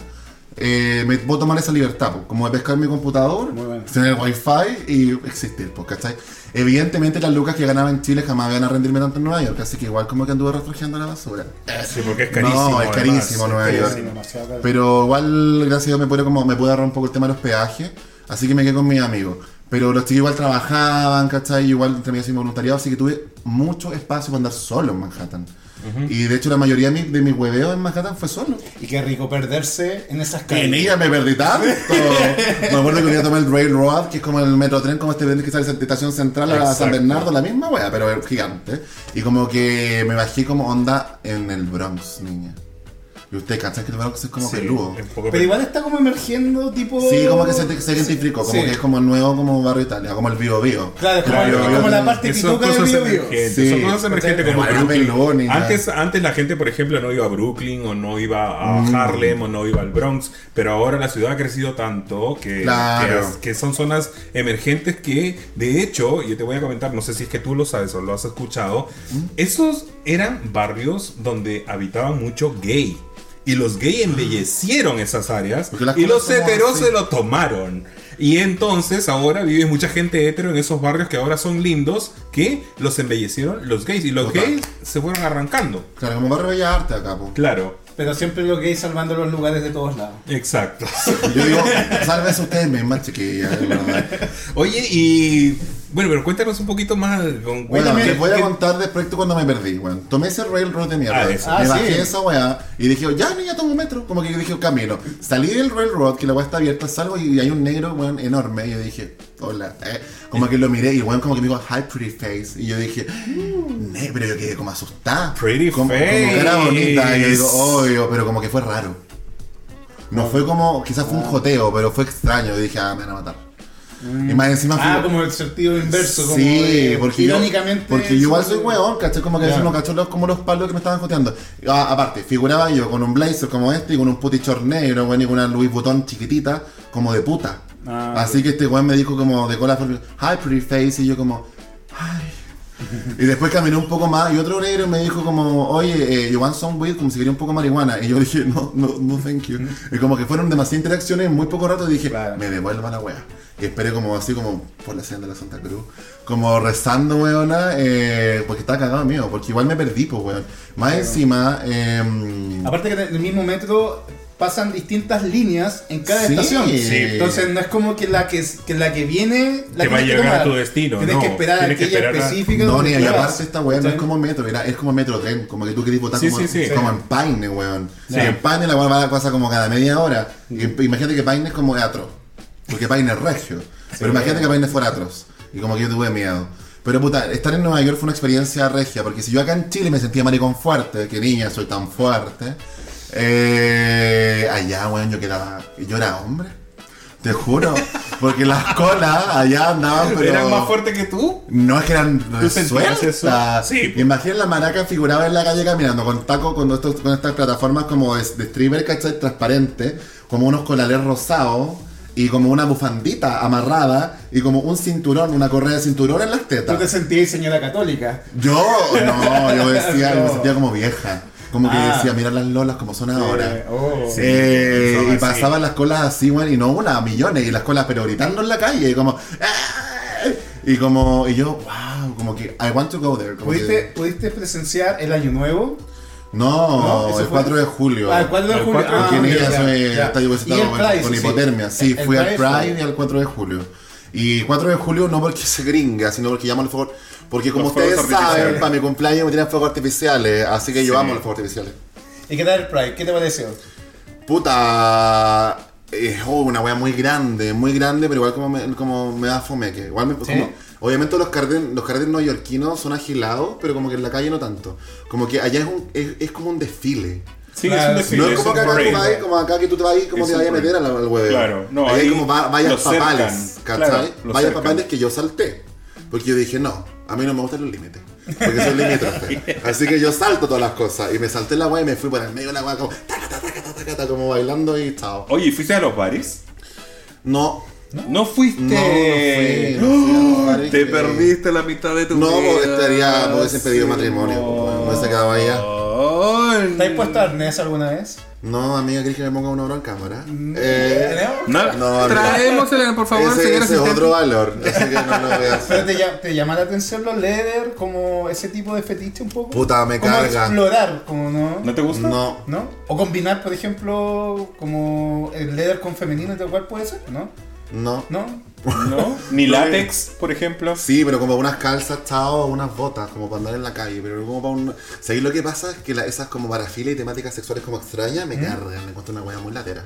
eh, me puedo tomar esa libertad, pues, como de pescar mi computador, tener wifi y existir, pues, ¿cachai? Evidentemente las lucas que ganaba en Chile jamás iban a rendirme tanto en Nueva York, así que igual como que anduve refugiando la basura. Sí, porque es carísimo. No, es carísimo además. Nueva York. Pero igual, gracias a Dios, me pude, como, me pude ahorrar un poco el tema de los peajes, así que me quedé con mis amigos. Pero los chicos igual trabajaban, ¿cachai? Igual entre mí hacía voluntariado, así que tuve mucho espacio para andar solo en Manhattan. Y de hecho la mayoría de mi, de mi hueveo en Manhattan fue solo. Y qué rico perderse en esas En calles. ella me perdí tanto. me acuerdo que un día tomé el Railroad, que es como el metro tren, como este tren que sale de Estación Central a San. Bernardo, la misma wea, pero gigante. Y como que me bajé como onda en el Bronx, niña. Y usted cachan que el es como Sí, peludo. Pero igual está como emergiendo, tipo. Sí, como que se, se identificó, como Sí. que es como el nuevo como barrio Italia, como el Bio Bio. Claro, es como, como la parte pituca del emergentes, Sí. son cosas emergentes como Brooklyn. Antes, antes la gente, por ejemplo, no iba a Brooklyn o no iba a Mm. Harlem o no iba al Bronx, pero ahora la ciudad ha crecido tanto que, Claro. que, que son zonas emergentes que, de hecho, yo te voy a comentar, no sé si es que tú lo sabes o lo has escuchado, Mm. esos eran barrios donde habitaban mucho gay. Y los gay embellecieron esas áreas y los heteros así. se lo tomaron. Y entonces ahora vive mucha gente hetero en esos barrios que ahora son lindos, que los embellecieron los gays. Y los Total. gays se fueron arrancando. Claro, como barrio Bella Arte acá, po. Claro, Pero siempre los gays salvando los lugares de todos lados. exacto. Y Yo digo, sálvese ustedes mismas, chiquillas, de verdad. Oye, y bueno, pero cuéntanos un poquito más con Bueno, les voy a contar proyecto cuando me perdí, weón. Tomé ese railroad de mierda. Ah, eso. me Ah, bajé sí. esa weá y dije, ya niña tomo metro. Como que yo dije, camino. Salí del railroad, que la weá está abierta, salgo y hay un negro, weón, enorme. Y yo dije, hola. eh. Como que lo miré y weón como que me dijo, hi pretty face. Y yo dije, ne, pero yo quedé como asustada. Pretty como, face. Como que era bonita. Y yo digo, obvio, pero como que fue raro. No fue como, quizás fue un joteo, pero fue extraño. Y dije, ah, me van a matar. Y más encima Ah, fui- como el sentido inverso. Como Sí, de- porque irónicamente. yo, porque yo igual soy hueón, ¿cachai? Como que a veces Ya. no cacho los, como los palos que me estaban joteando. Ah, aparte, figuraba yo con un blazer como este y con un putichor negro, weón, y con una Louis Vuitton chiquitita, como de puta. Ah, Así que este weón me dijo como de cola, hi pretty face, y yo como, hi. Y después caminé un poco más y otro negro me dijo como, oye, eh, you want some weed, como si quería un poco marihuana. Y yo dije, no, no, no, thank you. Y como que fueron demasiadas interacciones en muy poco rato y dije, Claro. me devuelva la wea. Y esperé como así como por la senda de la Santa Cruz, como rezando, weona, eh, porque estaba cagado mío, porque igual me perdí, pues, weón. Más encima, eh, Aparte que en el mismo metro pasan distintas líneas en cada Sí. estación. Sí. Entonces no es como que la que, que la que viene la Te va a tienes que llegar a tu destino, Tienes no, que esperar a tienes que aquella a- específica. No, ni aparte esta weá no es como metro, era, es como metro tren, como que tú querés votar Sí, como, sí, sí. como en Paine, weón. Sí. En Paine la weá va a pasar como cada media hora. Y imagínate que Paine es como atroz. Porque Paine es regio. Pero imagínate que Paine fuera atroz. Y como que yo tuve miedo. Pero puta, estar en Nueva York fue una experiencia regia, porque si yo acá en Chile me sentía maricón fuerte, que niña, soy tan fuerte, eh, allá, weón, yo quedaba, yo era hombre, te juro, porque las colas allá andaban, pero... ¿Eran más fuertes que tú? No es que eran resueltas. Sí. Imagina la maraca figuraba en la calle caminando con taco, con, estos, con estas plataformas como de, de streamer, ¿cachai? Transparente, como unos colales rosados y como una bufandita amarrada y como un cinturón, una correa de cinturón en las Tú te tetas. sentías señora católica. Yo, no, yo decía, yo me sentía como vieja. Como que Ah. decía, mira las lolas como son ahora. Oh. Sí. Eh, son y así. pasaban las colas así, bueno, y no una, millones, y las colas, pero gritando en la calle, y como. "Ah". Y como, y yo, wow, como que, I want to go there. como ¿Pudiste, que- ¿Pudiste presenciar el año nuevo? no, el fue- 4 de julio. Ah, el 4 de El julio. 4 de Ah, en ella se visitado con, Pride, con sí. hipotermia. Sí, El fui al Pride y al 4 de julio. Y 4 de julio no porque se gringa, sino porque llamo al fuego. Porque como ustedes saben, para mi cumpleaños me tiran fuegos artificiales, así que yo amo los fuegos artificiales. ¿Y qué tal el Pride? ¿Qué te pareció? Puta. Es oh, una wea muy grande, muy grande, pero igual como me, como me da fomeque. Igual me, ¿Sí? como- obviamente los carden, los carden neoyorquinos son agilados, pero como que en la calle no tanto. Como que allá es, un, es, es como un desfile. Sí, Claro, es un desfile. no es como acá tú parade. vas, como acá que tú te vas, como Es te vayas a meter al, al huevo. Claro, no, ahí, ahí hay como va- vallas papales, claro, ¿cachai? lo vallas cercan. papales que yo salté. Porque yo dije, no, a mí no me gustan los límites. Porque soy limítrofe. Así que yo salto todas las cosas. Y me salté la weá y me fui por el medio de la weá como, taca, taca, taca, taca, taca, como bailando y chao. Oye, ¿y ¿fuiste a los bares? No, No fuiste. no, no fui. no fui a los bares Te que- perdiste la mitad de tu No, vida. porque estaría- me hubiesen pedido matrimonio, me hubiese quedado allá. ¿Te has puesto arnés alguna vez? No, amiga, ¿quieres que me ponga una hora en cámara? Eh. No, No, traémosela, por favor, ese, ese es otro valor, así que no lo voy a ¿Pero hacer. te, lla- te llama la atención los leather, como ese tipo de fetiche un poco? Puta, me como carga. explorar, como no... ¿No te gusta? No, ¿No? O combinar, por ejemplo, como el leather con femenino, tal cual puede ser, ¿no? No. ¿No? ¿No? Ni látex, por ejemplo. Sí, pero como unas calzas, chao, unas botas, como para andar en la calle, pero como para un... ¿Sabéis lo que pasa? Es que la- esas como parafilia y temáticas sexuales como extrañas me cargan, me encuentro una wea muy latera.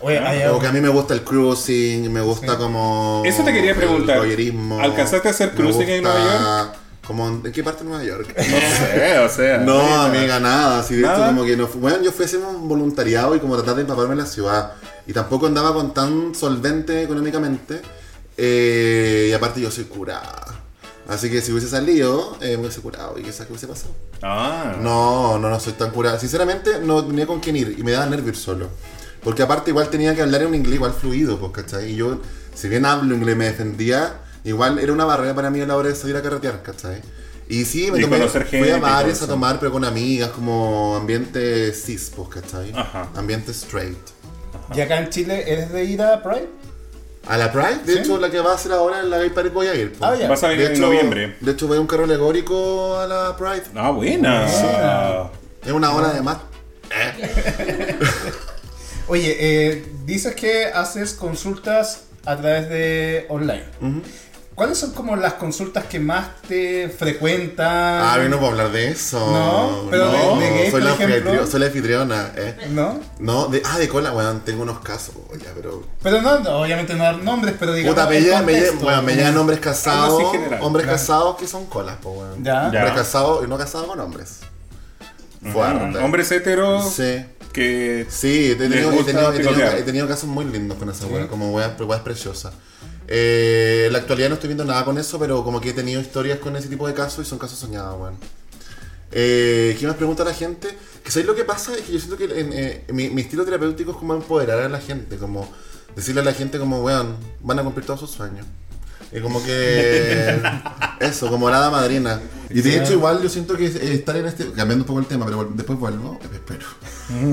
Oye, hay Como que a mí me gusta el cruising, me gusta como... Eso te quería preguntar. El ¿Alcanzaste a hacer cruising en Nueva Como, ¿En qué parte de Nueva York? No sé, o sea. No, amiga, nada. Así de como que no Bueno, yo fui a hacer un voluntariado y como tratar de empaparme en la ciudad. Y tampoco andaba con tan solvente económicamente. Eh, y aparte yo soy curada. Así que si hubiese salido, eh, me hubiese curado y quizás que hubiese pasado. Ah. No, no, no soy tan curada. Sinceramente, no tenía con quién ir y me daba nervio ir solo. Porque aparte igual tenía que hablar en un inglés igual fluido, pues, ¿cachai? Y yo, si bien hablo inglés me defendía, igual era una barrera para mí a la hora de salir a carretear, ¿cachai? Y sí, me Y tomé, conocer fui a bares a tomar, pero con amigas, como ambiente cis, pues, ¿cachai? Ajá. Ambiente straight. ¿Y acá en Chile eres de ir a Pride? A la Pride, de Sí. hecho, la que va a hacer ahora en la Gay Parade voy a ir. pues. Ah, ya. Vas a venir De en hecho, noviembre. De hecho, voy a un carro alegórico a la Pride. Ah, buena. Es una hora de más. Oye, eh, dices que haces consultas a través de online. ¿Cuáles son como las consultas que más te frecuentan? Ah, no puedo hablar de eso. No, pero No, de- de gay, soy, por la ejemplo. anfitriona, soy la anfitriona. Eh. ¿No? No, de, ah, de cola, weón, tengo unos casos, ya, pero... Pero no, no, obviamente no dar nombres, pero digamos. Puta, me llegan, bueno, me llegan hombres casados, general. hombres Claro. casados que son colas, pues, weón. Ya. Hombres casados y no casados con hombres. Fuerte. Hombres heteros Sí. que. Sí, he tenido, he tenido- he tenido- he tenido casos muy lindos con esa weá, como weas weas preciosas. Eh, en la actualidad no estoy viendo nada con eso, pero como que he tenido historias con ese tipo de casos y son casos soñados, weón. Eh, ¿Qué más pregunta la gente? Que ¿sabéis lo que pasa? Es que yo siento que en, eh, mi, mi estilo terapéutico es como empoderar a la gente, como decirle a la gente como, weón, van a cumplir todos sus sueños. Y como que eso, como la hada madrina. Y de hecho igual yo siento que estar en este, cambiando un poco el tema, pero después vuelvo, eh, espero.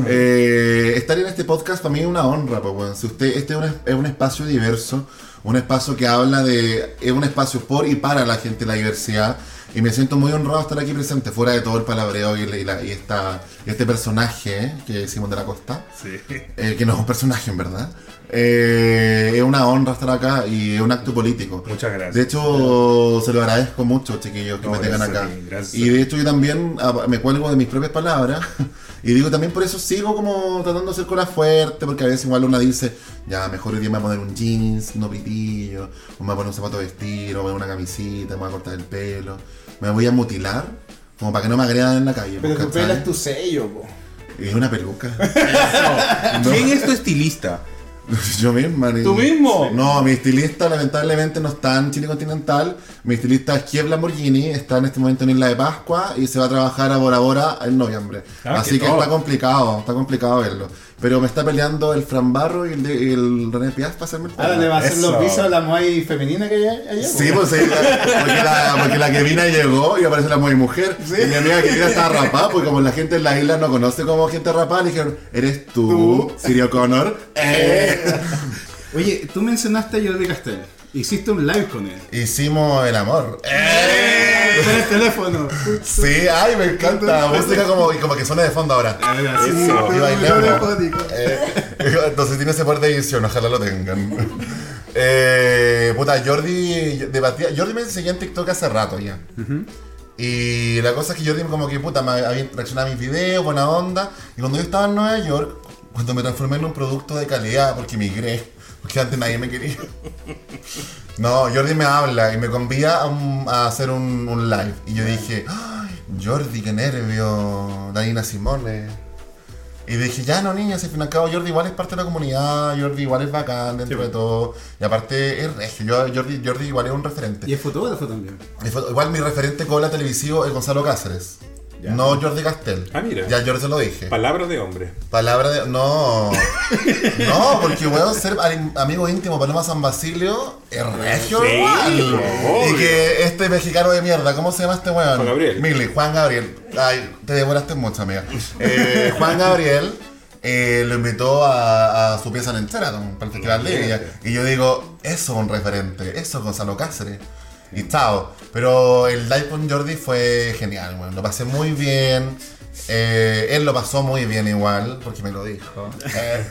Eh, estar en este podcast para mí es una honra, pues bueno. Si usted, este es un, es un espacio diverso, un espacio que habla de, es un espacio por y para la gente, la diversidad. Y me siento muy honrado de estar aquí presente, fuera de todo el palabreo y, la- y la- y esta, este personaje que decimos de la costa Sí. eh, que no es un personaje en verdad. Eh, es una honra estar acá y es un acto político. Muchas gracias. De hecho, se lo agradezco mucho, chiquillos, que No, me tengan gracias acá. ti, Y de hecho, yo también ah, me cuelgo de mis propias palabras. Y digo también por eso sigo como tratando de ser cola fuerte, porque a veces igual una dice, ya, mejor hoy día me voy a poner un jeans, no pitillo, o me voy a poner un zapato de vestir, o me voy a poner una camisita, me voy a cortar el pelo, me voy a mutilar, como para que no me agredan en la calle. Pero tu pelo es tu sello, po. Es una peluca. ¿Quién es tu estilista? Yo misma. ni- ¿Tú mismo? No, mi estilista lamentablemente no está en Chile continental. Mi estilista es Kiev Lamborghini, está en este momento en Isla de Pascua y se va a trabajar a Bora Bora en noviembre. Ah, Así que top. está complicado, está complicado verlo. Pero me está peleando el Fran Barro y el, de- y el René Piaz para hacerme el pelo. Ahora le va a hacer Eso. los visos a la Moai femenina que hay allá. Sí, po. pues sí, porque, la, porque la Kevina llegó y aparece la muy mujer. Y mi amiga Kevina estaba rapada, porque como la gente en la isla no conoce como gente rapada, le dijeron, ¿eres tú, Tú. Sirio Connor? Eh. Oye, tú mencionaste a Jordi Castell. Hiciste un live con él. Hicimos el amor. Con el teléfono. Sí, ay, me encanta. Música como, como que suena de fondo ahora. Sí, Eso. fue Y telefónico. Eh, entonces tiene ese poder de edición, ojalá lo tengan. Eh, puta, Jordi debatía. Jordi me seguía en TikTok hace rato ya. Y la cosa es que Jordi como que puta me había reaccionado a mis videos, buena onda. Y cuando yo estaba en Nueva York, cuando me transformé en un producto de calidad porque migré, porque antes nadie me quería. No, Jordi me habla y me convida a, un- a hacer un, un live. Y yo dije, ¡Ay, Jordi, qué nervio, Dana Simone. Y dije, ya no, niña, si al fin y al cabo Jordi igual es parte de la comunidad, Jordi igual es bacán dentro de todo. Y aparte es regio, yo, Jordi, Jordi igual es un referente. Y es fotógrafo también. Y fue- Igual mi referente cola televisivo es Gonzalo Cáceres. Ya. No Jordi Castel. Ah, mira. Ya Jordi se lo dije. Palabras de hombre. Palabra de. No. No, porque weón, ser am- amigo íntimo Paloma San Basilio es regio. Sí, igual. Y que este mexicano de mierda, ¿cómo se llama este weón? Juan Gabriel. Mili, Juan Gabriel. Ay, te demoraste mucho, amiga. Eh, Juan Gabriel eh, lo invitó a, a su pieza en Sheraton para el Festival de. Y yo digo, eso es un referente, eso es Gonzalo Cáceres. Y chao. Pero el live con Jordi fue genial, weón. Lo pasé muy bien. Eh, él lo pasó muy bien igual, porque me lo dijo. Eh,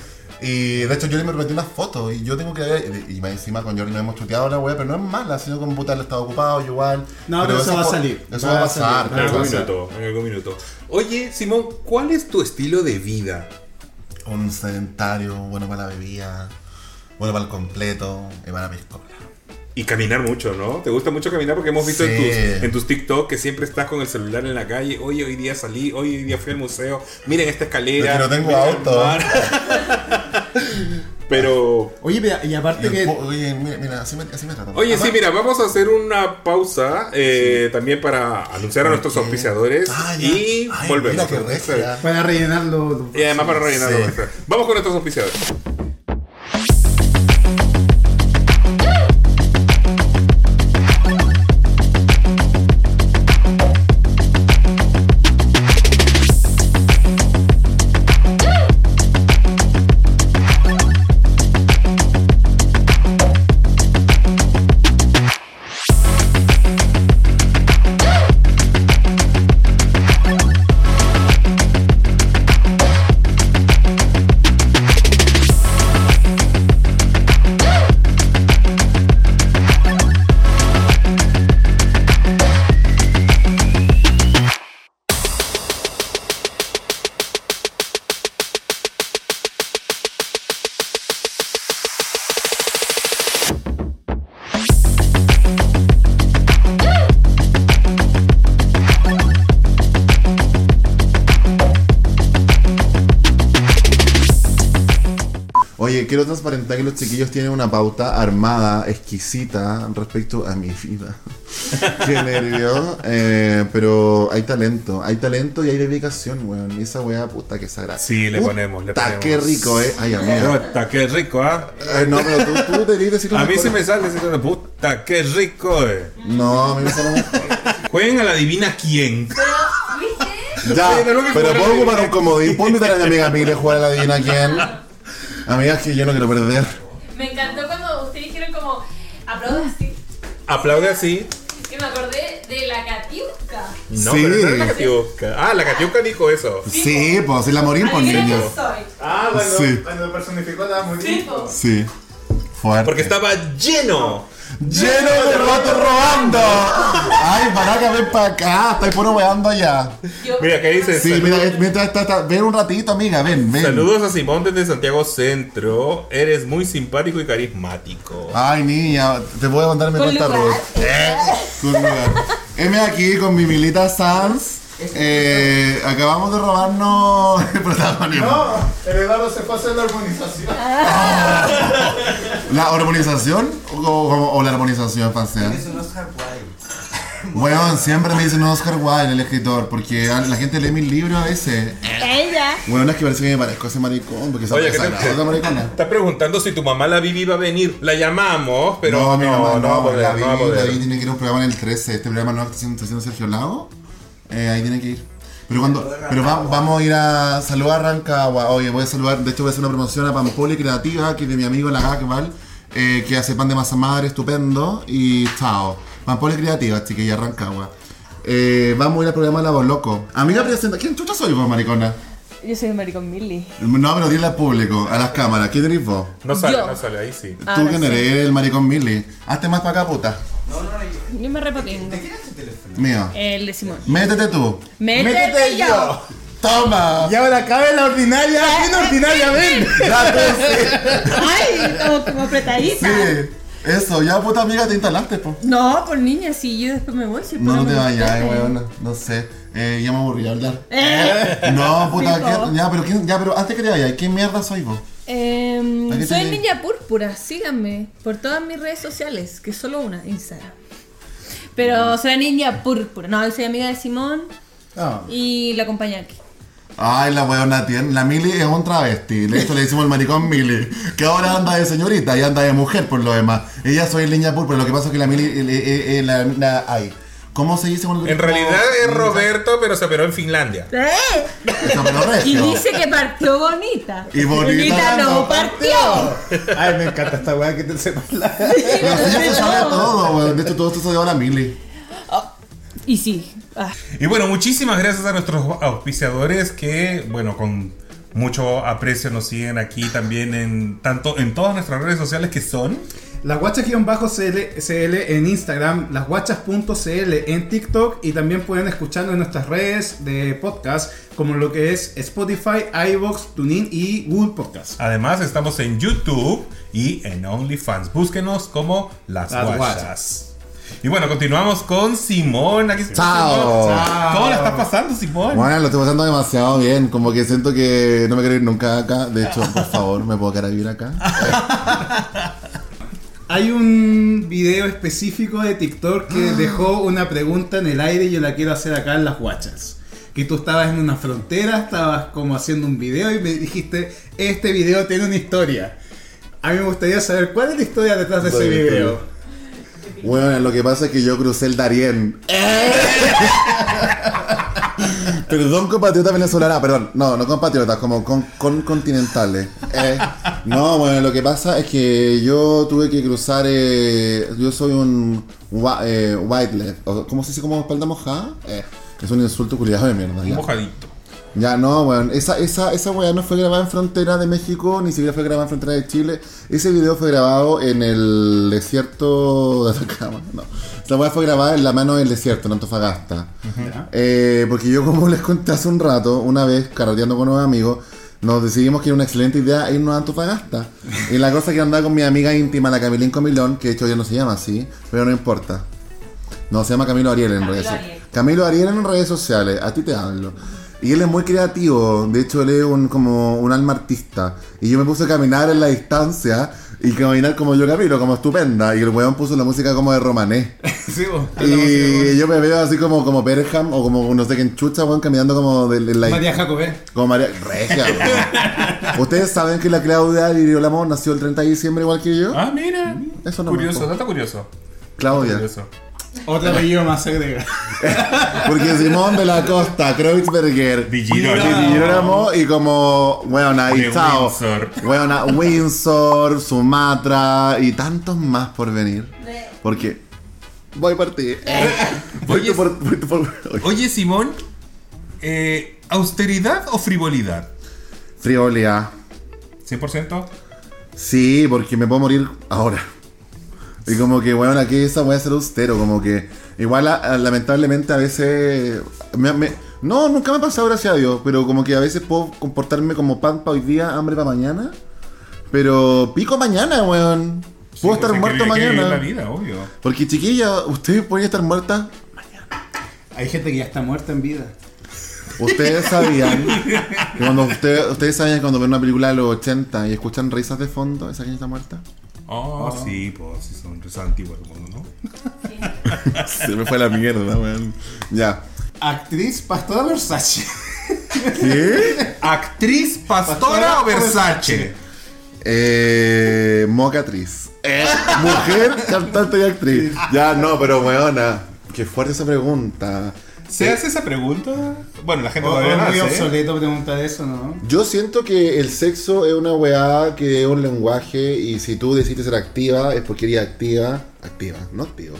y de hecho Jordi me prometió unas fotos y yo tengo que ver, y encima con Jordi nos hemos chuteado la wea, pero no es mala, sino con puta él estaba ocupado, igual. No, pero eso va a salir. Eso Va va a salir. pasar. En algún minuto, en algún minuto. Oye, Simón, ¿cuál es tu estilo de vida? Un sedentario, bueno para la bebida, bueno para el completo y para la pistola. Y caminar mucho, ¿no? ¿Te gusta mucho caminar? Porque hemos visto en, Sí. tus, en tus TikTok que siempre estás con el celular en la calle. Oye, hoy día salí, hoy, hoy día fui al museo. Miren esta escalera. No tengo auto. Pero... Oye, pero- y aparte que. po- oye, mira, mira, así me, así me tratan. Oye, sí, mira, vamos a hacer una pausa eh, también para anunciar a nuestros auspiciadores Ah, ya. y volvemos. Mira qué regia. Para rellenarlo. Y además para rellenarlo. Sí. Vamos con nuestros auspiciadores. Quiero transparentar que los chiquillos tienen una pauta armada, exquisita respecto a mi vida. Qué nervio. Eh, pero hay talento, hay talento y hay dedicación, weón. Y esa weá, puta que sagrada. Sí, le ponemos, le ponemos. qué rico, eh. Ay, amiga. Puta, qué rico, ¿ah? Eh, no, pero tú, tú deberías decirlo A mí se me sale ese puta, qué rico, eh. No, a mí me sale mejor. Jueguen a la divina quién. Pero, ¿viste? Ya, pero puedo ocupar un comodín. Puedo invitar a mi amiga Mire a jugar a la divina quién. Amigas que yo no quiero perder. Me encantó cuando ustedes dijeron como, aplauda así. Aplaude así. Que me acordé de la Katiuska. No, Sí. pero no es la Catiusca. Ah, la Catiusca dijo eso. Sí, pues, si la morí, pues Adivinen niño. Ah, cuando, Sí. cuando personificó la Sí, po. Sí. Fuerte. Porque estaba lleno. Lleno de rotos robando. Ay, Baraca, ven para acá. Estoy puro weando allá. Mira, ¿qué dice? Sí, mira, eh, mientras está, está- ven un ratito, amiga, ven, ven. Saludos a Simón desde Santiago Centro. Eres muy simpático y carismático. Ay, niña, te voy a mandar mi Con cuenta lugar. Ruth. Eh, con lugar. M aquí con mi Milita Sanz. Eh, acabamos de robarnos el protagonismo. No, el Eduardo se fue a hacer la armonización. ¿La hormonización o, o- o la armonización facial? Es un Oscar Wilde. Bueno, siempre me dicen Oscar Wilde, el escritor, porque la gente lee mis libros a veces. Ella. Bueno, es que parece que me parezco a ese maricón, porque esa Oye, esa ¿qué la te- otra maricona. Estás preguntando si tu mamá la Vivi va a venir. La llamamos, pero no, mi no, mamá no, la no va a vi- poder. la vi tiene que ir a un programa en el 13, este programa haciendo, está haciendo Sergio Lago. Eh, ahí tiene que ir. Pero cuando, pero va- vamos a ir a saludar a Rancagua. Oye, voy a saludar, de hecho voy a hacer una promoción a Pampoli Creativa, que es de mi amigo la Gagval, eh, que hace pan de masa madre estupendo. Y chao. Pampoli Creativa, chiquilla, Rancagua. Eh, vamos a ir al programa La Voz Loco. Amiga, presenta. ¿Quién chucha soy vos, maricona? Yo soy Maricón Millie. No, pero dile al público, a las cámaras. ¿Quién eres vos? No sale, Yo. no sale, ahí sí. ¿Tú Ahora quién sí. eres? El maricón Milly. Hazte más para acá, puta. No, no, no. Yo me repotengo. ¿De quién es tu teléfono? Mío. El de Simón. Métete tú. Métete yo. ¡Toma! Y ahora cabe la ordinaria, bien ordinariamente. Ya te Ay, como, como apretadita. Sí. Eso, ya puta amiga te instalaste, po. No, por niña, si yo después me voy. Si No, no después te vayas, weón. No sé. Eh, ya me aburrí de hablar. Eh, No, puta, Sí, ¿qué- po. ya, pero ¿quién- ya, pero antes que te vayas, ¿qué mierda soy vos? em, ¿A te soy dedicas? Ninja Púrpura, síganme por todas mis redes sociales, que es solo una, Instagram. Pero soy Ninja Púrpura. No, soy amiga de Simón No. y la acompaña aquí. Ay, la weona tiene. La Mili es un travesti. Hecho, le decimos el maricón Mili. Que ahora anda de señorita y anda de mujer por lo demás. Ella soy niña púrpura. Lo que pasa es que la Mili. eh, eh, eh, la, la- ay. ¿Cómo se dice cuando En realidad es Roberto, pero se operó en Finlandia. ¡Eh! Y dice que partió bonita. Y bonita no no partió. Ay, me encanta esta weá que te sepas la. Pero sí, se sabe todo, weón. De hecho, todo esto se dio a la Mili. Y sí. ah. Y bueno, muchísimas gracias a nuestros auspiciadores que, bueno, con mucho aprecio nos siguen aquí también en tanto en todas nuestras redes sociales que son Las guachas-CL CL en Instagram, las guachas.cl en TikTok y también pueden escucharnos en nuestras redes de podcast como lo que es Spotify, iVoox, TuneIn y Google Podcast. Además, estamos en YouTube y en OnlyFans. Búsquenos como Las, Las Guachas. Guachas. Y bueno, continuamos con Simón. Aquí está Chao. Simón. ¿Cómo la estás pasando, Simón? Bueno, lo estoy pasando demasiado bien. Como que siento que no me quiero ir nunca acá. De hecho, por favor, ¿me puedo quedar a vivir acá? Hay un video específico de TikTok que dejó una pregunta en el aire y yo la quiero hacer acá en las guachas. Que tú estabas en una frontera, estabas como haciendo un video y me dijiste, este video tiene una historia. A mí me gustaría saber cuál es la historia detrás de ese video. Bueno, lo que pasa es que yo crucé el Darién. Perdón, compatriota venezolana, perdón. No, no compatriotas, como con, con continentales. Eh, no, bueno, lo que pasa es que yo tuve que cruzar. eh, yo soy un eh, white leg. o ¿Cómo se dice como espalda mojada? Eh, es un insulto culiado de mierda. Un Ya, mojadito. ya no, bueno, esa, esa, esa weá no fue grabada en frontera de México, ni siquiera fue grabada en frontera de Chile. Ese video fue grabado en el desierto de Atacama. No, esa weá fue grabada en la mano del desierto, en Antofagasta. ¿Ya? Eh, porque yo, como les conté hace un rato, una vez carreteando con unos amigos, nos decidimos que era una excelente idea irnos a Antofagasta. Y la cosa que andaba con mi amiga íntima, la Camilín Comilón, que de hecho ya no se llama así, pero no importa. No, se llama Camilo Ariel en Camilo redes sociales. Camilo Ariel en redes sociales, a ti te hablo. Y él es muy creativo, de hecho él es un, como un alma artista. Y yo me puse a caminar en la distancia y caminar como yo camino, como estupenda. Y el weón puso la música como de romané. Sí, vos. Y yo me veo así como, como Perham o como no sé quién chucha, weón, caminando como de, de la... María Jacobé. Como María... Regia, weón. Ustedes saben que la Claudia Girolamo nació el 30 de diciembre igual que yo. Ah, mira. Eso no Curioso, dato curioso. Claudia. Curioso. Otro apellido más agrega. Porque Simón de la Costa, Kreuzberger, Di Girolamo. Di Girolamo y como, bueno, ahí chao. Windsor. Bueno, Windsor, Sumatra y tantos más por venir. Porque voy por ti. Voy Oye, por, voy por- Oye, Simón, eh, ¿austeridad o frivolidad? Frivolidad. ¿100%? Sí, porque me puedo morir ahora. Y como que, bueno, aquí esa voy a ser austero, como que... Igual, a- a- lamentablemente, a veces... me- me- no, nunca me ha pasado, gracias a Dios, pero como que a veces puedo comportarme como pan para hoy día, hambre para mañana. Pero pico mañana, weón. Puedo Sí, estar pues, muerto la mañana. vida, obvio. Porque, chiquilla, ustedes pueden estar muertas. Hay gente que ya está muerta en vida. Ustedes sabían que cuando ustedes, ustedes sabían que cuando ven una película de los 80 y escuchan risas de fondo, esa gente está muerta. Oh, sí, pues sí, son risas antiguas, ¿no? Se me fue la mierda, weón. Ya. Actriz Pastora Versace. ¿Qué? ¿Actriz, pastora, Pastora o o Versace? Eh, mocatriz. Eh, mujer, cantante y actriz. Ya, no, pero weona. Qué fuerte esa pregunta. ¿Se hace esa pregunta? Bueno, la gente O- todavía o no es muy hace. obsoleto preguntar eso, ¿no? Yo siento que el sexo es una weá que es un lenguaje y si tú decidiste ser activa es porque eres activa, activa, no activo.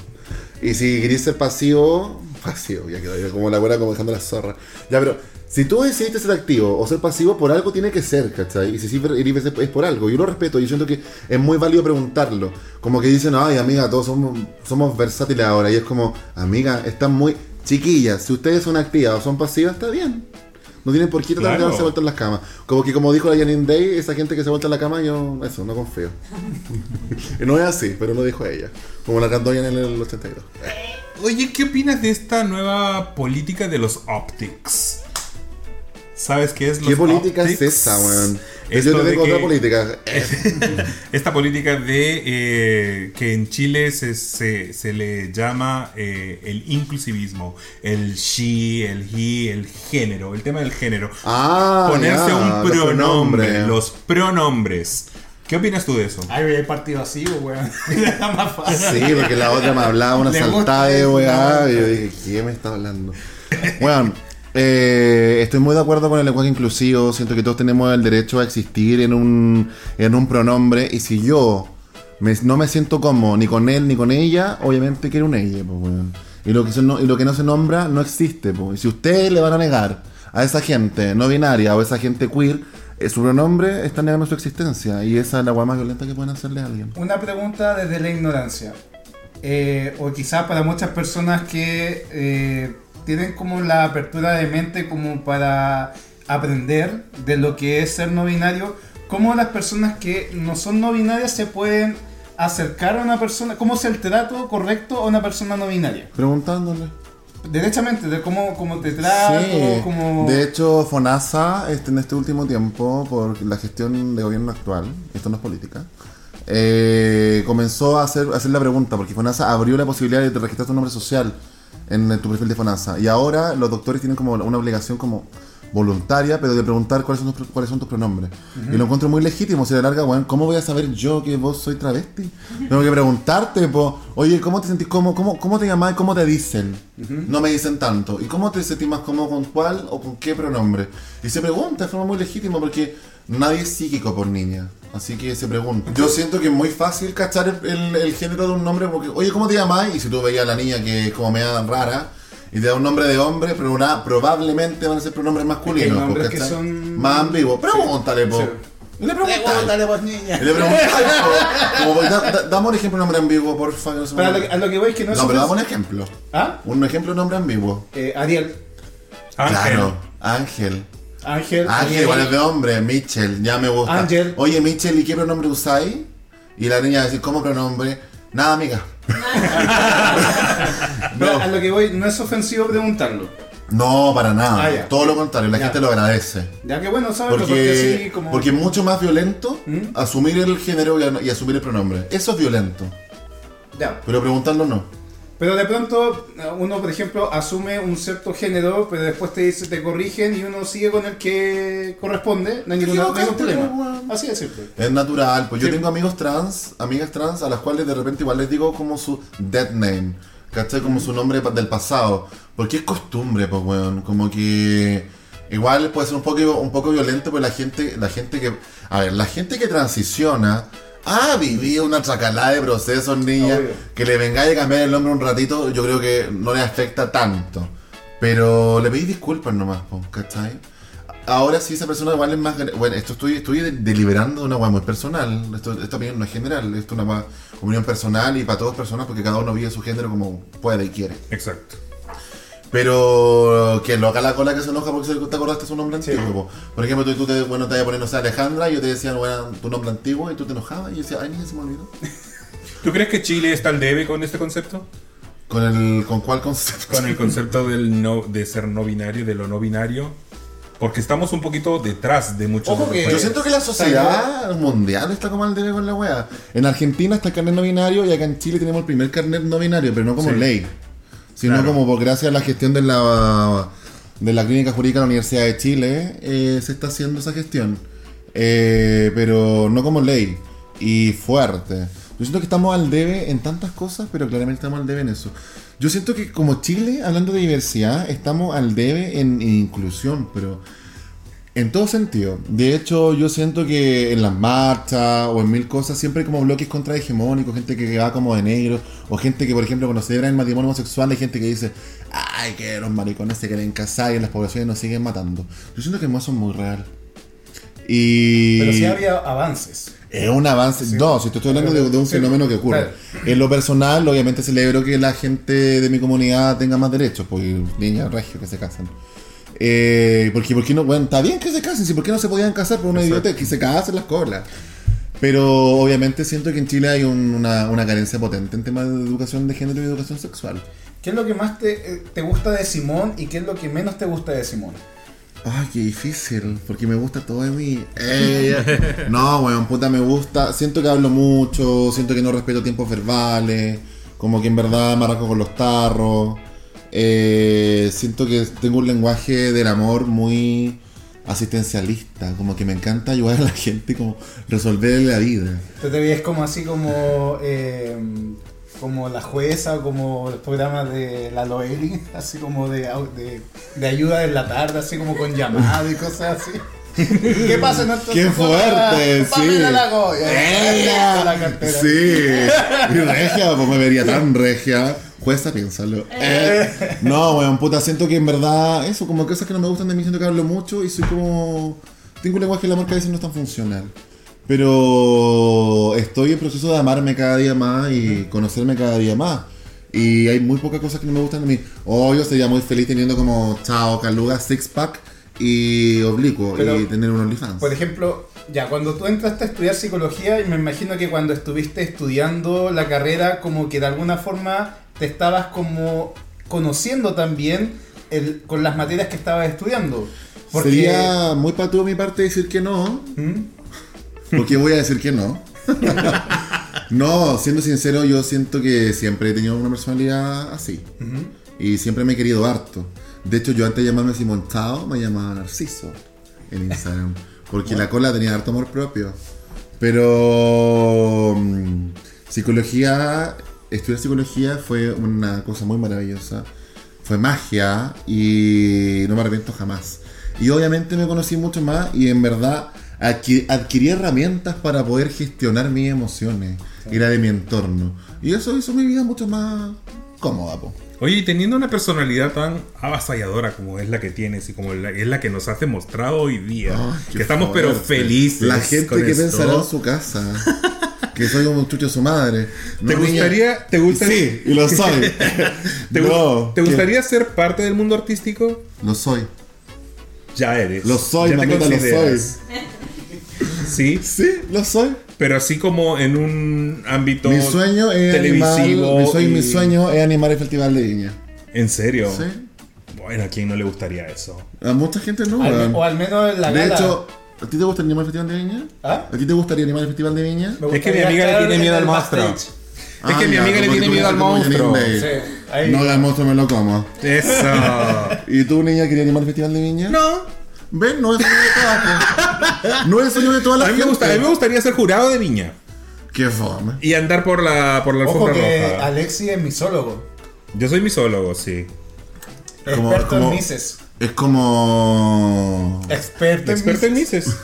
Y si querés ser pasivo, pasivo, ya quedó como la weá como dejando la zorra. Ya, pero si tú decidiste ser activo o ser pasivo, por algo tiene que ser, ¿cachai? Y si sí eres es por algo. Yo lo respeto, yo siento que es muy válido preguntarlo. Como que dicen, ay amiga, todos somos, somos versátiles ahora. Y es como, amiga, están muy chiquillas. Si ustedes son activas o son pasivas, está bien. No tienen por qué tratar de darse vuelta en las camas. Como que como dijo la Janine Day, esa gente que se vuelta en la cama, yo eso, no confío. no es así, pero lo dijo ella. Como la cantó ella en el 82. Oye, ¿qué opinas de esta nueva política de los optics? ¿Sabes qué es los ¿Qué política optics? es esa, weón? Esto Yo te tengo otra política. Esta política de eh, que en Chile se, se, se le llama eh, el inclusivismo, el she, el he, el género, el tema del género. Ah, Ponerse ya, un pronombre, los pronombres. ¿Qué opinas tú de eso? Ay, he partido así, weón. Era más fácil. Sí, porque la otra me hablaba una saltada de weá. Y yo dije, ¿qué me está hablando? Bueno, eh, estoy muy de acuerdo con el lenguaje inclusivo. Siento que todos tenemos el derecho a existir en un, en un pronombre. Y si yo me- no me siento cómodo ni con él ni con ella, obviamente quiero un ella, pues, weón. Y lo, que no, y lo que no se nombra no existe. Y si ustedes le van a negar a esa gente no binaria o esa gente queer, eh, su pronombre está negando su existencia. Y esa es la weá más violenta que pueden hacerle a alguien. Una pregunta desde la ignorancia. Eh, o quizás para muchas personas que tienen como la apertura de mente como para aprender de lo que es ser no binario, ¿cómo las personas que no son no binarias se pueden acercar a una persona? ¿Cómo es el trato correcto a una persona no binaria? Preguntándole. Derechamente, de cómo, cómo te trato, Sí, cómo... de hecho FONASA este, en este último tiempo, por la gestión de gobierno actual, esto no es política, eh, comenzó a hacer, a hacer la pregunta, porque FONASA abrió la posibilidad de registrar tu nombre social en tu perfil de FONASA. Y ahora los doctores tienen como una obligación como voluntaria, pero de preguntar cuáles son tus, cuáles son tus pronombres. Y lo encuentro muy legítimo, si la larga, weón, ¿cómo voy a saber yo que vos soy travesti? Tengo que preguntarte, po, oye, ¿cómo te sentís cómo, cómo, cómo te llamás cómo te dicen? No me dicen tanto. ¿Y cómo te sentís más cómodo con cuál o con qué pronombre? Y se pregunta de forma muy legítima porque nadie es psíquico por niña. Así que se pregunta. Yo siento que es muy fácil cachar el, el- el género de un nombre porque, oye, ¿cómo te llamas? Y si tú veías a la niña que es como media rara y te da un nombre de hombre, pero una- probablemente van a ser pronombres masculinos. Es que hay nombres pues, que son- Más ambiguos. Pregúntale, po. Sí. Le preguntáis. pues niña. Y le preguntáis, po. Como, da- da- dame un ejemplo de nombre ambiguo, porfa. no lo, que- a lo que voy es que no, No, pero dame un ejemplo. ¿Ah? Un ejemplo de nombre ambiguo. Eh, Ariel. Ángel. Claro, Ángel. Ángel. Ángel, igual es de hombre. Mitchell, ya me gusta. Ángel. Oye, Mitchell, ¿y qué pronombre usáis? Y la niña va a decir, ¿cómo pronombre? Nada, amiga. Pero no, a lo que voy, no es ofensivo preguntarlo. no, para nada. Ah, ya. Todo lo contrario, la Ya. gente lo agradece. Ya que bueno, saberlo porque, Porque, sí, como. porque es mucho más violento ¿Mm? asumir el género y, y asumir el pronombre. Eso es violento. Ya. Pero preguntarlo no. Pero de pronto uno, por ejemplo, asume un cierto género, pero después te dice, te corrigen y uno sigue con el que corresponde, no hay ningún, no hay ningún equivocaste, problema. Así de simple. Es natural, pues yo Sí. tengo amigos trans, amigas trans, a las cuales de repente igual les digo como su dead name, ¿cachai? Como su nombre del pasado, porque es costumbre, pues, weón, como que igual puede ser un poco, un poco violento, pues la gente, la gente que, a ver, la gente que transiciona, ha vivido una chacalada de procesos, niña, Obvio. que le vengáis a cambiar el nombre un ratito, yo creo que no les afecta tanto, pero le pedí disculpas nomás, ¿cachai? Ahora sí, esa persona igual es más. Bueno, esto estoy, estoy de- deliberando de una weá muy personal. Esto, esta opinión no es general, esto es una opinión personal y para todas personas porque cada uno vive su género como puede y quiere. Exacto. Pero que lo haga la cola que se enoja porque te acordaste su nombre antiguo. po. Por ejemplo, tú, tú te, bueno, te vas a poner, no sé, Alejandra, y yo te decía, bueno, tu nombre antiguo y tú te enojabas y yo decía, ay, niña, se me olvidó. ¿Tú crees que Chile está al debe con este concepto? ¿Con el con cuál concepto? Con el concepto del no, de ser no binario, de lo no binario. Porque estamos un poquito detrás de muchos Ojo que- Yo siento que la sociedad mundial está como al debe con la wea. En Argentina está el carnet no binario y acá en Chile tenemos el primer carnet no binario, pero no como Sí. ley, sino Claro. como por gracias a la gestión de la de la clínica jurídica de la Universidad de Chile eh, se está haciendo esa gestión, Eh, pero no como ley y fuerte. Yo siento que estamos al debe en tantas cosas, pero claramente estamos al debe en eso. Yo siento que como Chile, hablando de diversidad, estamos al debe en, en inclusión, pero en todo sentido. De hecho, yo siento que en las marchas o en mil cosas siempre hay como bloques contrahegemónicos, gente que va como de negro, o gente que, por ejemplo, cuando se el matrimonio homosexual, hay gente que dice, ay, que los maricones se quieren casar y en las poblaciones nos siguen matando. Yo siento que eso es muy real. Y Pero sí había avances. es un avance. No, si te estoy hablando de, de un Sí, fenómeno que ocurre. claro. En lo personal, obviamente celebro que la gente de mi comunidad tenga más derechos, pues niñas regios que se casan. Eh, porque, ¿por qué no? Bueno, está bien que se casen, ¿sí? ¿por qué no se podían casar por una idiotez? Que se casen las colas. Pero obviamente siento que en Chile hay un- una, una carencia potente en temas de educación de género y educación sexual. ¿Qué es lo que más te, eh, te gusta de Simón y qué es lo que menos te gusta de Simón? Ay, qué difícil, porque me gusta todo de mí. Eh, no, weón, puta, me gusta. Siento que hablo mucho, siento que no respeto tiempos verbales, como que en verdad me arranco con los tarros. Eh, siento que tengo un lenguaje del amor muy asistencialista, como que me encanta ayudar a la gente, como resolverle la vida. ¿Tú te ves como así como eh, como la jueza o como los programas de la Loeli, así como de, de, de ayuda en la tarde, así como con llamado y cosas así? ¿Qué pasa en nuestro ¡Qué fuerte! Sí. Lagoya. ¡Ella! La cartera. Sí. Y regia, pues me vería tan regia. Jueza, piénsalo. Eh, No, weón, puta, siento que en verdad, eso, como cosas que no me gustan de mí, siento que hablo mucho y soy como. Tengo un lenguaje del amor que a veces no es tan funcional. Pero estoy en proceso de amarme cada día más y conocerme cada día más. Y hay muy pocas cosas que no me gustan de mí. Obvio, sería muy feliz teniendo como chao, caluga, six pack y oblicuo Pero, y tener un OnlyFans. Por ejemplo, ya cuando tú entraste a estudiar psicología, y me imagino que cuando estuviste estudiando la carrera, como que de alguna forma te estabas como conociendo también el- con las materias que estabas estudiando. Porque, Sería muy patúo de mi parte decir que no, ¿Mm? porque voy a decir que no. no, siendo sincero, yo siento que siempre he tenido una personalidad así. Y siempre me he querido harto. De hecho, yo antes de llamarme Simón Tao, me llamaba Narciso en Instagram. Porque la cola tenía harto amor propio. Pero mm, psicología, estudiar psicología fue una cosa muy maravillosa. Fue magia y no me arrepiento jamás. Y obviamente me conocí mucho más y en verdad adqui- adquirí herramientas para poder gestionar mis emociones y la de mi entorno. Y eso hizo mi vida mucho más cómoda, po. Oye, y teniendo una personalidad tan avasalladora como es la que tienes y como la- es la que nos has demostrado hoy día, qué que estamos pero fuerte. felices. La gente con que esto. pensará en su casa. que soy un chucho de su madre. ¿Te gustaría- te gustaría- Sí, y lo soy. ¿Te, gu- no, ¿te que- gustaría ser parte del mundo artístico? Lo soy. Ya eres. Lo soy, ya mamita, lo consideras. Sí, Sí, lo soy. pero así como en un ámbito Mi sueño es animar, televisivo. mi sueño, y- mi sueño es animar el Festival de Viña. ¿En serio? Sí. Bueno, ¿a quién no le gustaría eso? A mucha gente no. al- o al menos en la de gala. hecho, ¿a ti te gustaría animar el Festival de Viña? ¿Ah? ¿A ti te gustaría animar el Festival de Viña? Es que mi amiga le tiene en miedo al monstruo. backstage. Es que mi amiga le tiene miedo al monstruo. Sí. No, al monstruo me lo como. Eso. ¿Y tú, niña, querías animar el Festival de Viña? no. Ven, no es el sueño de todas. No es el sueño de toda la A mí, me gente. gusta- a mí me gustaría ser jurado de viña Qué fome. y andar por la, por la Ojo alfombra que roja. Alexi es misólogo. Yo soy misólogo, sí. Como- Experto como- en mises. Es como. Experto en Experto en mises.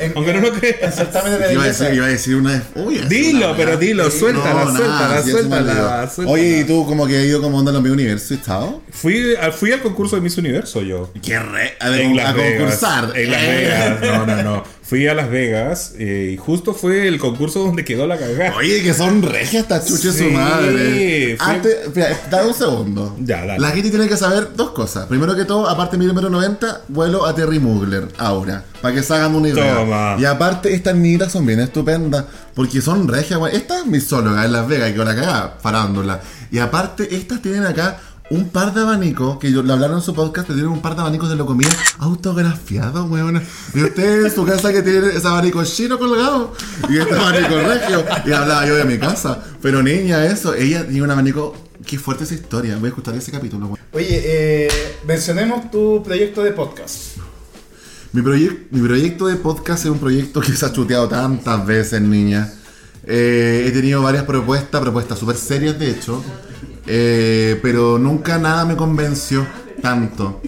En- Aunque no lo creas. Iba a belleza. decir, iba a decir una. Uy, Dilo, una pero dilo, suéltala, No, suéltala, nada, suéltala, suéltala. Oye, ¿y tú como que has ido como onda en los mi universo y estado? Fui, al- fui al concurso de Miss Universo yo. Qué re. A, ver, En a Las Vegas. concursar. En Las Eh. Vegas. No, no, no. Fui a Las Vegas eh, y justo fue el concurso donde quedó la cagada. Oye, que son regias esta chucha Sí, su madre. fue- Antes, dame un segundo. Ya, dale. La gente tiene que saber dos cosas. Primero que todo, aparte de mi número 90, vuelo a Terry Mugler ahora. Para que se hagan una idea. Toma. Y aparte, estas niñitas son bien estupendas. Porque son regias, güey. Esta es misóloga en Las Vegas, que la cagada, parándola. Y aparte, estas tienen acá un par de abanicos, que yo- lo hablaron en su podcast, pero tienen un par de abanicos de lo comida autografiados, weón. Y usted en su casa que tiene ese abanico chino colgado y este abanico regio. Y hablaba yo de mi casa. Pero niña, eso, ella tiene un abanico. Qué fuerte esa historia. Voy a escuchar ese capítulo, weón. Oye, eh, mencionemos tu proyecto de podcast. Mi, proyec- mi proyecto de podcast es un proyecto que se ha chuteado tantas veces, niña. Eh, he tenido varias propuestas, propuestas súper serias de hecho, eh, pero nunca nada me convenció tanto.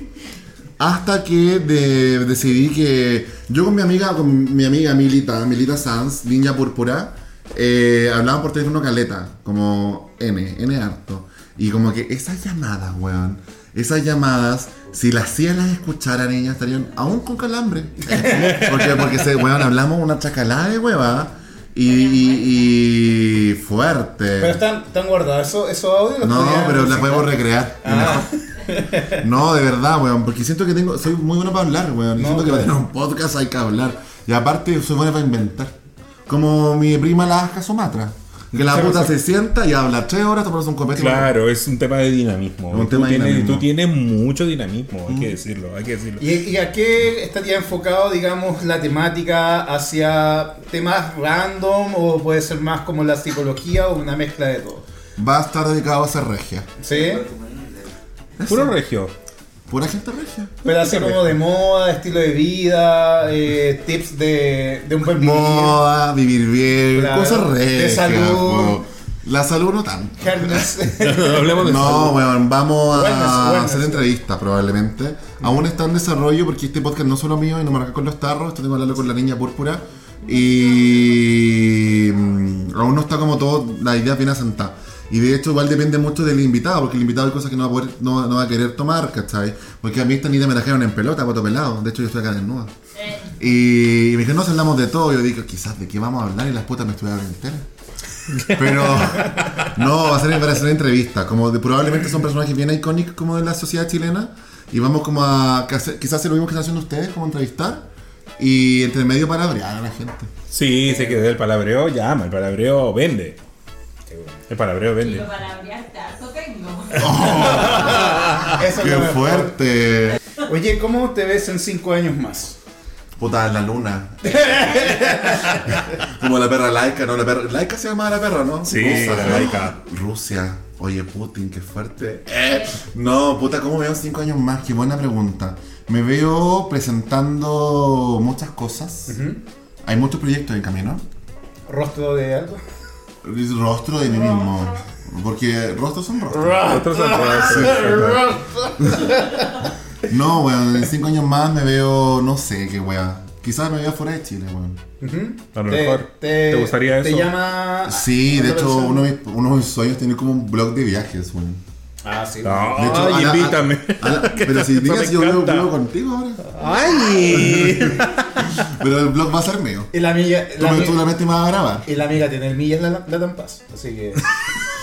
Hasta que de- decidí que yo con mi amiga, con mi amiga Milita, Milita Sanz, Niña Púrpura, eh, hablaban por teléfono caleta, como N, N harto. Y como que esas llamadas, weón, esas llamadas, si las hacían las escucharan ellas estarían aún con calambre. porque, porque weón, hablamos una chacalada de hueva y, fuerte. Pero están, están guardados esos esos audios. No, pero la podemos recrear. Ah. No, de verdad, weón, porque siento que tengo, soy muy bueno para hablar, weón. y No, siento que para tener un podcast hay que hablar. Y aparte, soy bueno para inventar. Como mi prima la Asca Sumatra. Que la puta se sienta y habla tres horas, te pones un copete. Claro, es un tema de dinamismo. Un tú, tema de tienes, dinamismo. tú tienes mucho dinamismo, hay que decirlo, hay que decirlo. ¿Y, y a qué estaría enfocado, digamos, la temática hacia temas random o puede ser más como la psicología o una mezcla de todo? Va a estar dedicado a ser regia. ¿Sí? Puro regio. Pura gente regia. Pero así como de moda, estilo de vida, eh, tips de, de un buen vivir. Moda, vivir bien, Claro. cosas regias. De salud. po. La salud no tanto. Hablemos de No, weón, vamos a Wellness, wellness. hacer entrevistas probablemente. Aún está en desarrollo porque este podcast no es solo mío y no me arranca con los tarros, esto tengo que hablarlo con la niña púrpura. Y mm, aún no está como todo, la idea bien asentada. Y de hecho igual depende mucho del invitado, porque el invitado hay cosas que no va a, poder, no, no va a querer tomar, ¿cachai? Porque a mí esta niña me trajeron en pelota, poto pelado. De hecho yo estoy acá desnuda. Y me dijeron, no, si hablamos de todo. Yo digo, quizás de qué vamos a hablar y las putas me estuvieron enteras. Pero no, va a ser para hacer una entrevista. Como de, probablemente son personajes bien icónicos como de la sociedad chilena. Y vamos como a quizás hacer lo mismo que están haciendo ustedes, como entrevistar. Y entre medio palabrear a la gente. Sí, sé que el palabreo llama, el palabreo vende. El palabreo vende. Para abrir harto tengo. Eso es ¡Qué lo fuerte! Oye, ¿cómo te ves en cinco años más? Puta, en la luna. como la perra laica, ¿no? La perra, laica se llama la perra, ¿no? Sí, Rusa. la laica. Rusia. Oye, Putin, qué fuerte. Eh, No, puta, ¿cómo me veo en cinco años más? Qué buena pregunta. Me veo presentando muchas cosas. Hay muchos proyectos en camino. ¿Rostro de algo? Es Rostro de mí mismo. Porque rostros son rostros. Otros No, weón, en cinco años más me veo, no sé qué weá. Quizás me veo fuera de Chile, weón. A lo mejor. ¿Te gustaría Te eso? llama. Sí, de ¿Otra hecho, uno de, mis, uno de mis sueños es tener como un blog de viajes, weón. Ah, sí. De hecho, Ay, invítame. Ana- pero si digas, yo vivo contigo ahora. ¡Ay! Pero el blog va a ser mío. Y la amiga, Tú, la, me, ami- tú realmente me vas a grabar. y la amiga tiene el millas la, la Tampaz. Así que.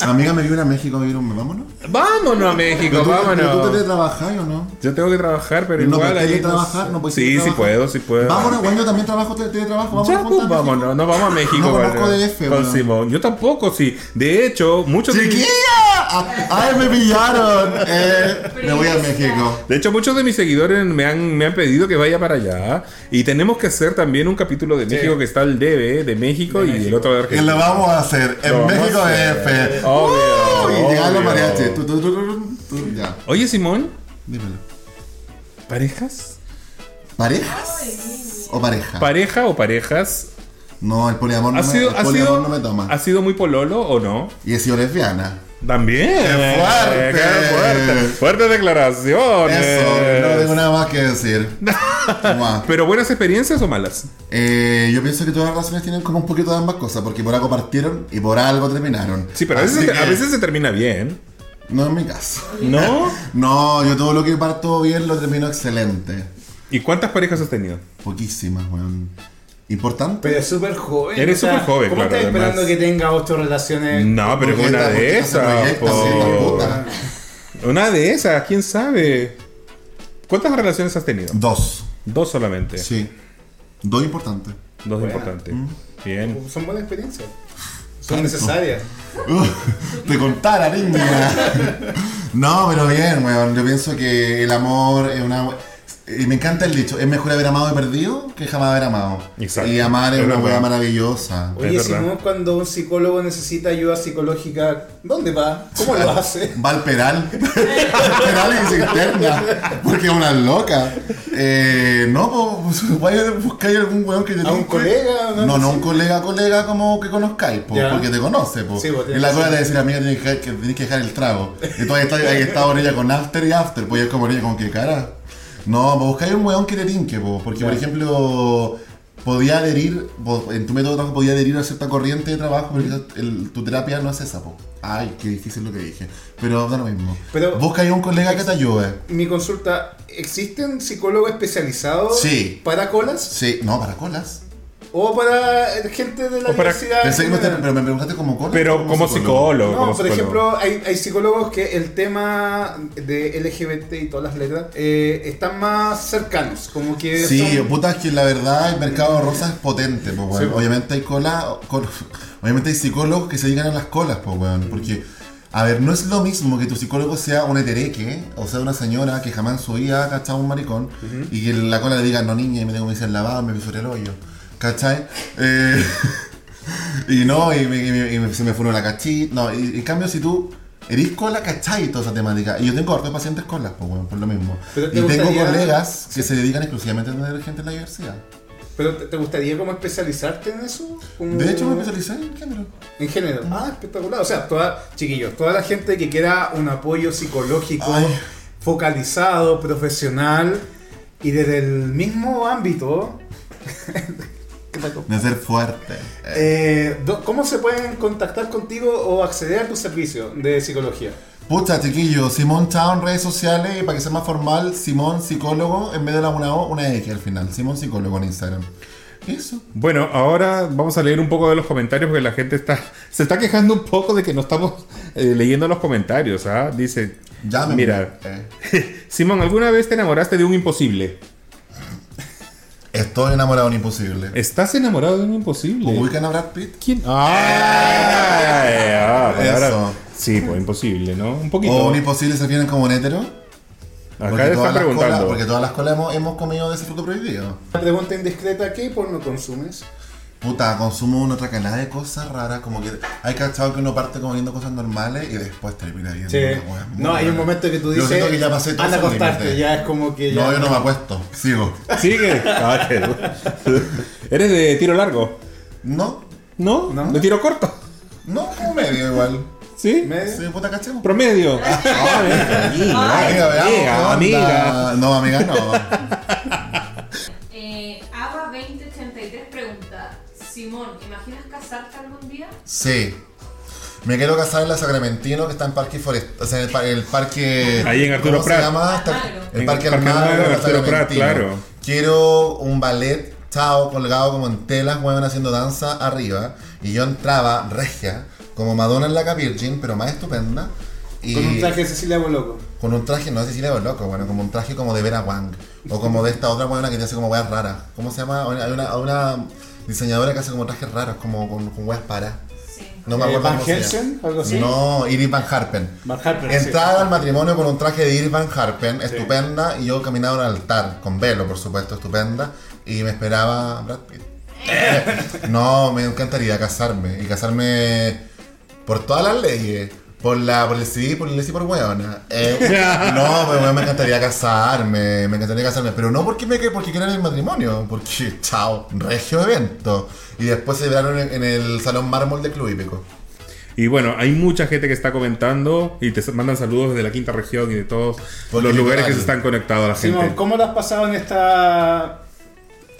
Amiga, me vino a México a vivir un. Vámonos. Vámonos a México, Pero tú, pero tú vámonos. teletrabajas o no? Yo tengo que trabajar, pero no, igual ahí. teletrabajar, no puedes Sí, sí puedo, sí puedo. Vámonos, bueno, yo también trabajo tele- teletrabajo. Vamos Ya, a pues, México. vámonos, no vamos a México. No conozco vale, DF, con. Simón. Yo tampoco, sí. De hecho, muchos de, mis, ¡Chiquilla! Ah, ¡Ay, me pillaron! Eh, me voy a México. de hecho, muchos de mis seguidores me han, me han pedido que vaya para allá. Y tenemos que hacer también un capítulo de México que está el DB de México y el otro de Y Argentina. lo vamos a hacer en México a hacer. DF. Obvio, Uh, y llegan los obvio. mariachis. Tu, tu, tu, tu, tu, Ya, Oye, Simón, dímelo. ¿parejas? ¿Parejas? ¿O pareja? ¿Pareja o parejas? no, el poliamor, no ¿Ha me, sido, el ha poliamor sido, no me toma. ¿Ha sido muy pololo o no? Y he sido lesbiana. También. ¡Qué fuerte! ¡Qué fuerte! Fuertes declaraciones. Eso, no tengo nada más que decir. ¿Pero buenas experiencias o malas? Eh, yo pienso que todas las relaciones tienen como un poquito de ambas cosas, porque por algo partieron y por algo terminaron. Sí, pero a veces, a veces se termina bien. No es mi caso. ¿No? No, yo todo lo que parto bien lo termino excelente. ¿Y cuántas parejas has tenido? Poquísimas, weón. ¿Importante? Pero es súper joven. Eres o sea, súper joven, ¿Cómo claro, estás esperando además. que tenga ocho relaciones? No, pero es una de esas. Una de esas, quién sabe. ¿Cuántas relaciones has tenido? Dos. Dos solamente. Sí. Dos importantes. Dos Buena. importantes. Bien. Son buenas experiencias. Son necesarias. Te contara, niña. No, pero bien, weón. Yo pienso que el amor es una. Y me encanta el dicho, es mejor haber amado y perdido que jamás haber amado. Exacto. Y amar es, Es una weá maravillosa. Oye, Es verdad. Simón, cuando un psicólogo necesita ayuda psicológica, ¿dónde va? ¿Cómo lo hace? Va al peral. al peral y se interna. Porque es una loca. Eh, no, pues vaya a buscar algún weón que te ¿A un colega? No, no, un colega, colega como que conozcáis, po, porque te conoce, po. Sí, pues, en la ser. te decir, amiga, tienes que, dejar- que tenés que dejar el trago. Y tú ahí estás, ahí estás con ella con after y after, pues y es como ella, como que cara. No, pues buscáis un weón que te tinque, po, porque por ejemplo, podía adherir, en tu método de trabajo podía adherir a cierta corriente de trabajo, pero quizás el- tu terapia no es esa, po. Ay, qué difícil lo que dije. Pero da lo mismo. Pero- Busca un colega que te ayude. Mi consulta, ¿existen psicólogos especializados Sí. para colas? Sí, no, para colas. O para gente de la O para- universidad. Pensé que me, pero me preguntaste como psicólogo. Pero como psicólogo. No, como por psicólogo. ejemplo, hay, hay psicólogos que el tema de LGBT y todas las letras eh, están más cercanos, como que Sí, son- puta, es que la verdad el mercado rosa es potente, pues. Sí. Obviamente hay cola, col- obviamente hay psicólogos que se dedican a las colas, pues, weón. Porque, a ver, no es lo mismo que tu psicólogo sea un etereque, o sea, una señora que jamás en su vida ha cachado un maricón, y que la cola le diga, no niña, y me tengo que el lavado, me piso el hoyo. ¿Cachai? Eh, y no, y, me- y me- y me- se me fue la cachita. No, y en cambio, si tú eres cola, ¿cachai? Toda esa temática. Y yo tengo hartos pacientes colas, pues, weón, por lo mismo. Te Y tengo colegas que se dedican exclusivamente a tener gente en la diversidad. ¿Pero te, gustaría como especializarte en eso? De hecho, me especialicé en género. En género. Ah, espectacular. O sea, toda, chiquillos, toda la gente que quiera un apoyo psicológico Ay. focalizado, profesional y desde el mismo ámbito. De ser fuerte. Eh, ¿Cómo se pueden contactar contigo o acceder a tu servicio de psicología? Pucha, chiquillo, Simón Chao en redes sociales y para que sea más formal, Simón Psicólogo, en vez de la una O, una X al final. Simón Psicólogo en Instagram. Eso. Bueno, ahora vamos a leer un poco de los comentarios porque la gente está se está quejando un poco de que no estamos eh, leyendo los comentarios. ¿ah? Dice, Llámenme. mira, Eh, Simón, ¿alguna vez te enamoraste de un imposible? Estoy enamorado de un imposible. ¿Estás enamorado de un imposible? ¿Ubican a Brad Pitt? ¿Quién? Ah, ah, pues Eso. Sí, pues imposible, ¿no? Un poquito. ¿O un imposible se refieren como un hétero? Acá Porque todas las colas- preguntando. porque todas las colas hemos, hemos comido de ese fruto prohibido. Una pregunta indiscreta, ¿qué porno consumes? Puta, consumo una otra calada de cosas raras, como que hay cachado que uno parte como viendo cosas normales y después termina viendo Sí. una wea muy No, hay un momento que tú Yo dices, siento que ya pasé todo anda a acostarte, ya es como que ya... No, yo no me acuesto, sigo. Sigue. Ah, ¿Eres de tiro largo? No, ¿No? ¿No? ¿De tiro corto? no, como medio igual. ¿Sí? ¿Medio? Sí, puta cachemos. Promedio. Ah, amiga, Amiga, amiga. No, amiga, no. Simón, ¿imaginas casarte algún día? Sí. Me quiero casar en la Sacramentino, que está en Parque Forest, o sea, en el, pa- el parque... Ahí en Arturo ¿cómo Prat. se llama? Está- Almagro. el En Parque Parque Almagro, Almagro, la Arturo Prat, Sacramentino. claro. Quiero un ballet, chao, colgado como en telas, weón, haciendo danza arriba. Y yo entraba regia, como Madonna en la Virgin, pero más estupenda. Y Con un traje de Cecilia Boloco. con un traje, no sé si le loco, bueno, como un traje como de Vera Wang. O como de esta otra buena que te hace como weas raras. ¿Cómo se llama? Hay una, hay una diseñadora que hace como trajes raros, como con, con weas para. Sí. No me Eh, acuerdo Van llama. Helsing, algo así. No, Iris Van Harpen. Van Harpen, Entraba al matrimonio con un traje de Iris Van Harpen, estupenda, y yo caminaba al altar, con velo, por supuesto, estupenda, y me esperaba Brad Pitt. no, me encantaría casarme, y casarme por todas las leyes. Por la, por el sí, por el sí, por weona. Eh, no, pero me encantaría casarme, me encantaría casarme, pero no porque me porque quiero el matrimonio, porque chao, regio evento. Y después se celebraron en, en el salón mármol de Club Hípico. Y bueno, hay mucha gente que está comentando y te mandan saludos desde la quinta región y de todos Porque los lugares que se están conectados a la Simón, gente. ¿cómo lo has pasado en esta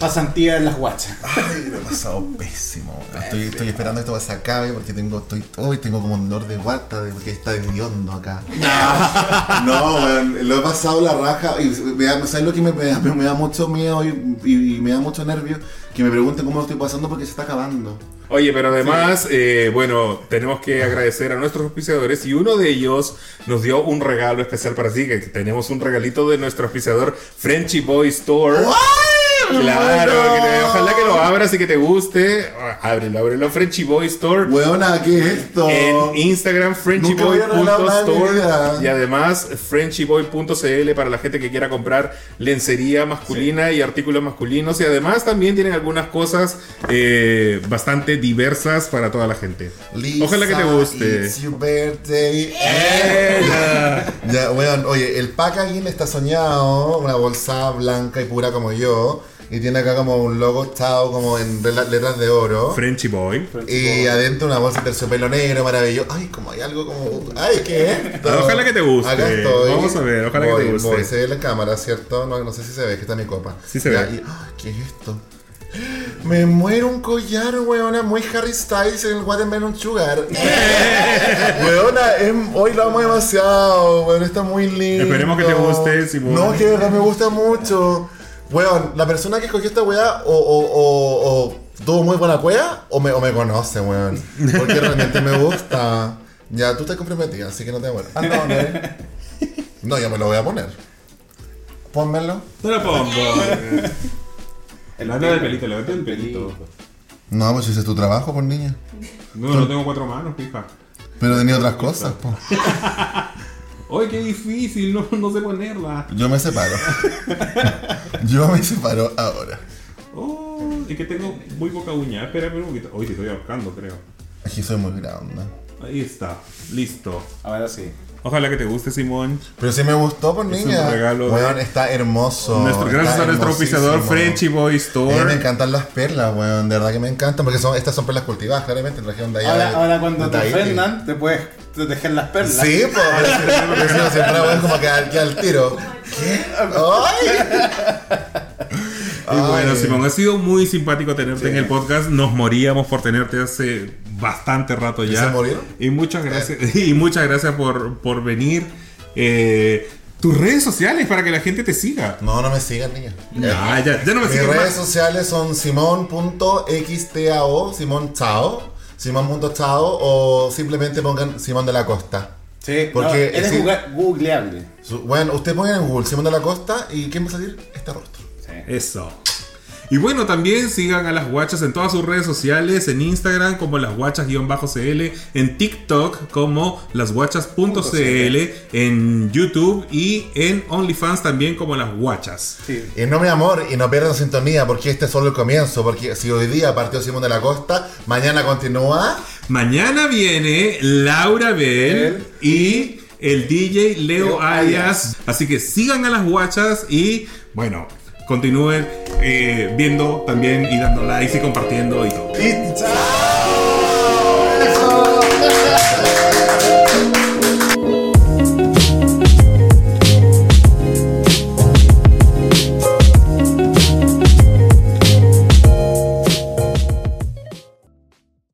pasantía en las guachas? Ay, lo he pasado pésimo. Estoy, estoy esperando que esto se acabe porque tengo, estoy, hoy tengo como un dolor de guata de- porque está hediondo acá. No, weón, lo he pasado la raja y me da, ¿sabes lo que me, me da, me da mucho miedo y, y- y me da mucho nervio? Que me pregunten cómo lo estoy pasando porque se está acabando. Oye, pero además, eh, bueno, tenemos que agradecer a nuestros auspiciadores y uno de ellos nos dio un regalo especial para ti, que tenemos un regalito de nuestro auspiciador Frenchy Boy Store. Claro, que ojalá que lo abras y que te guste. Ah, Ábrelo, ábrelo. Frenchy Boy Store. Weona, ¿qué es esto? En Instagram, vida. y además frenchyboy.cl para la gente que quiera comprar lencería masculina y artículos masculinos y además también tienen algunas cosas eh, bastante diversas para toda la gente. Lisa, Ojalá que te guste. It's your birthday. Ella. Ya, weón, oye, el packaging está soñado, una bolsa blanca y pura como yo, y tiene acá como un logo chao como en letras de oro. Frenchy Boy. Y adentro una bolsa de terciopelo negro maravilloso. Ay, como hay algo como. Ay, ¿qué es esto? Ojalá que te guste. Acá estoy. Vamos a ver, ojalá que te guste. voy. Se ve la cámara, ¿cierto? No, no sé si se ve, que está mi copa. Sí se Ya, ve. y- ay, ¿Qué es esto? Me muero un collar, weona, muy Harry Styles en el Watermelon Sugar. weona, em- hoy lo amo demasiado, weón, está muy lindo. Esperemos que te guste, Simón. No, que de verdad me gusta mucho. Weón, la persona que escogió esta weá o, o, o, o ¿Tuvo muy buena cueva o me, o me conoce, weón? Porque realmente me gusta. Ya, tú estás comprometida, así que no te mueras. Ah, no, no. No, yo me lo voy a poner. Pónmelo. Te lo pongo. El anda de pelito, levanta el pelito. No, pues ese es tu trabajo, por niña. No, no tengo cuatro manos, fija. Pero tenía otras cosas, po. ¡Ay, qué difícil! No, no sé ponerla. Yo me separo. Yo me separo ahora. Oh, es que tengo muy poca uña. Espera, espera un poquito. Hoy te estoy ahorcando, creo. Aquí soy muy grande. Ahí está. Listo. Ahora sí. Ojalá que te guste, Simón. Pero sí me gustó, por Es niña. un regalo de- Weón, está hermoso. Nuestro, está gracias a nuestro hermosísimo. Frenchy Boy A mí me Store. encantan las perlas, weón. De verdad que me encantan. Porque son, estas son perlas cultivadas, claramente, en la región de allá. Ahora, de- ahora cuando de te ofendan, te puedes proteger las perlas. Sí, pues. Pero si no, siempre weón, como que al, que al tiro. ¿Qué? ¡Ay! Y bueno, Ay. Simón, ha sido muy simpático tenerte en el podcast. Nos moríamos por tenerte hace bastante rato ¿Y ya. se murieron? Y muchas gracias, y muchas gracias por, por venir. Eh, tus redes sociales para que la gente te siga. No, no me sigan, niña. Ya, ya, ya no me Mis redes más. sociales son simón.xtao, Simón Chao, Simón.chao o simplemente pongan Simón de la Costa. Sí, Porque no, eres sí. google- googleable. Su- Bueno, usted pongan en Google Simón de la Costa y ¿quién va a salir? Este rostro. Eso. Y bueno, también sigan a las guachas en todas sus redes sociales, en Instagram como las guachas-cl, en TikTok como lasguachas.cl, en YouTube y en OnlyFans también como las guachas. Sí. Y no, mi amor, y no pierdan sintonía porque este es solo el comienzo. Porque si hoy día partió Simón de la Costa, mañana continúa. Mañana viene Laura Bell y el DJ Leo Leo Arias. Así que sigan a las guachas y bueno, continúen eh, viendo también y dando likes y compartiendo y todo. Chao.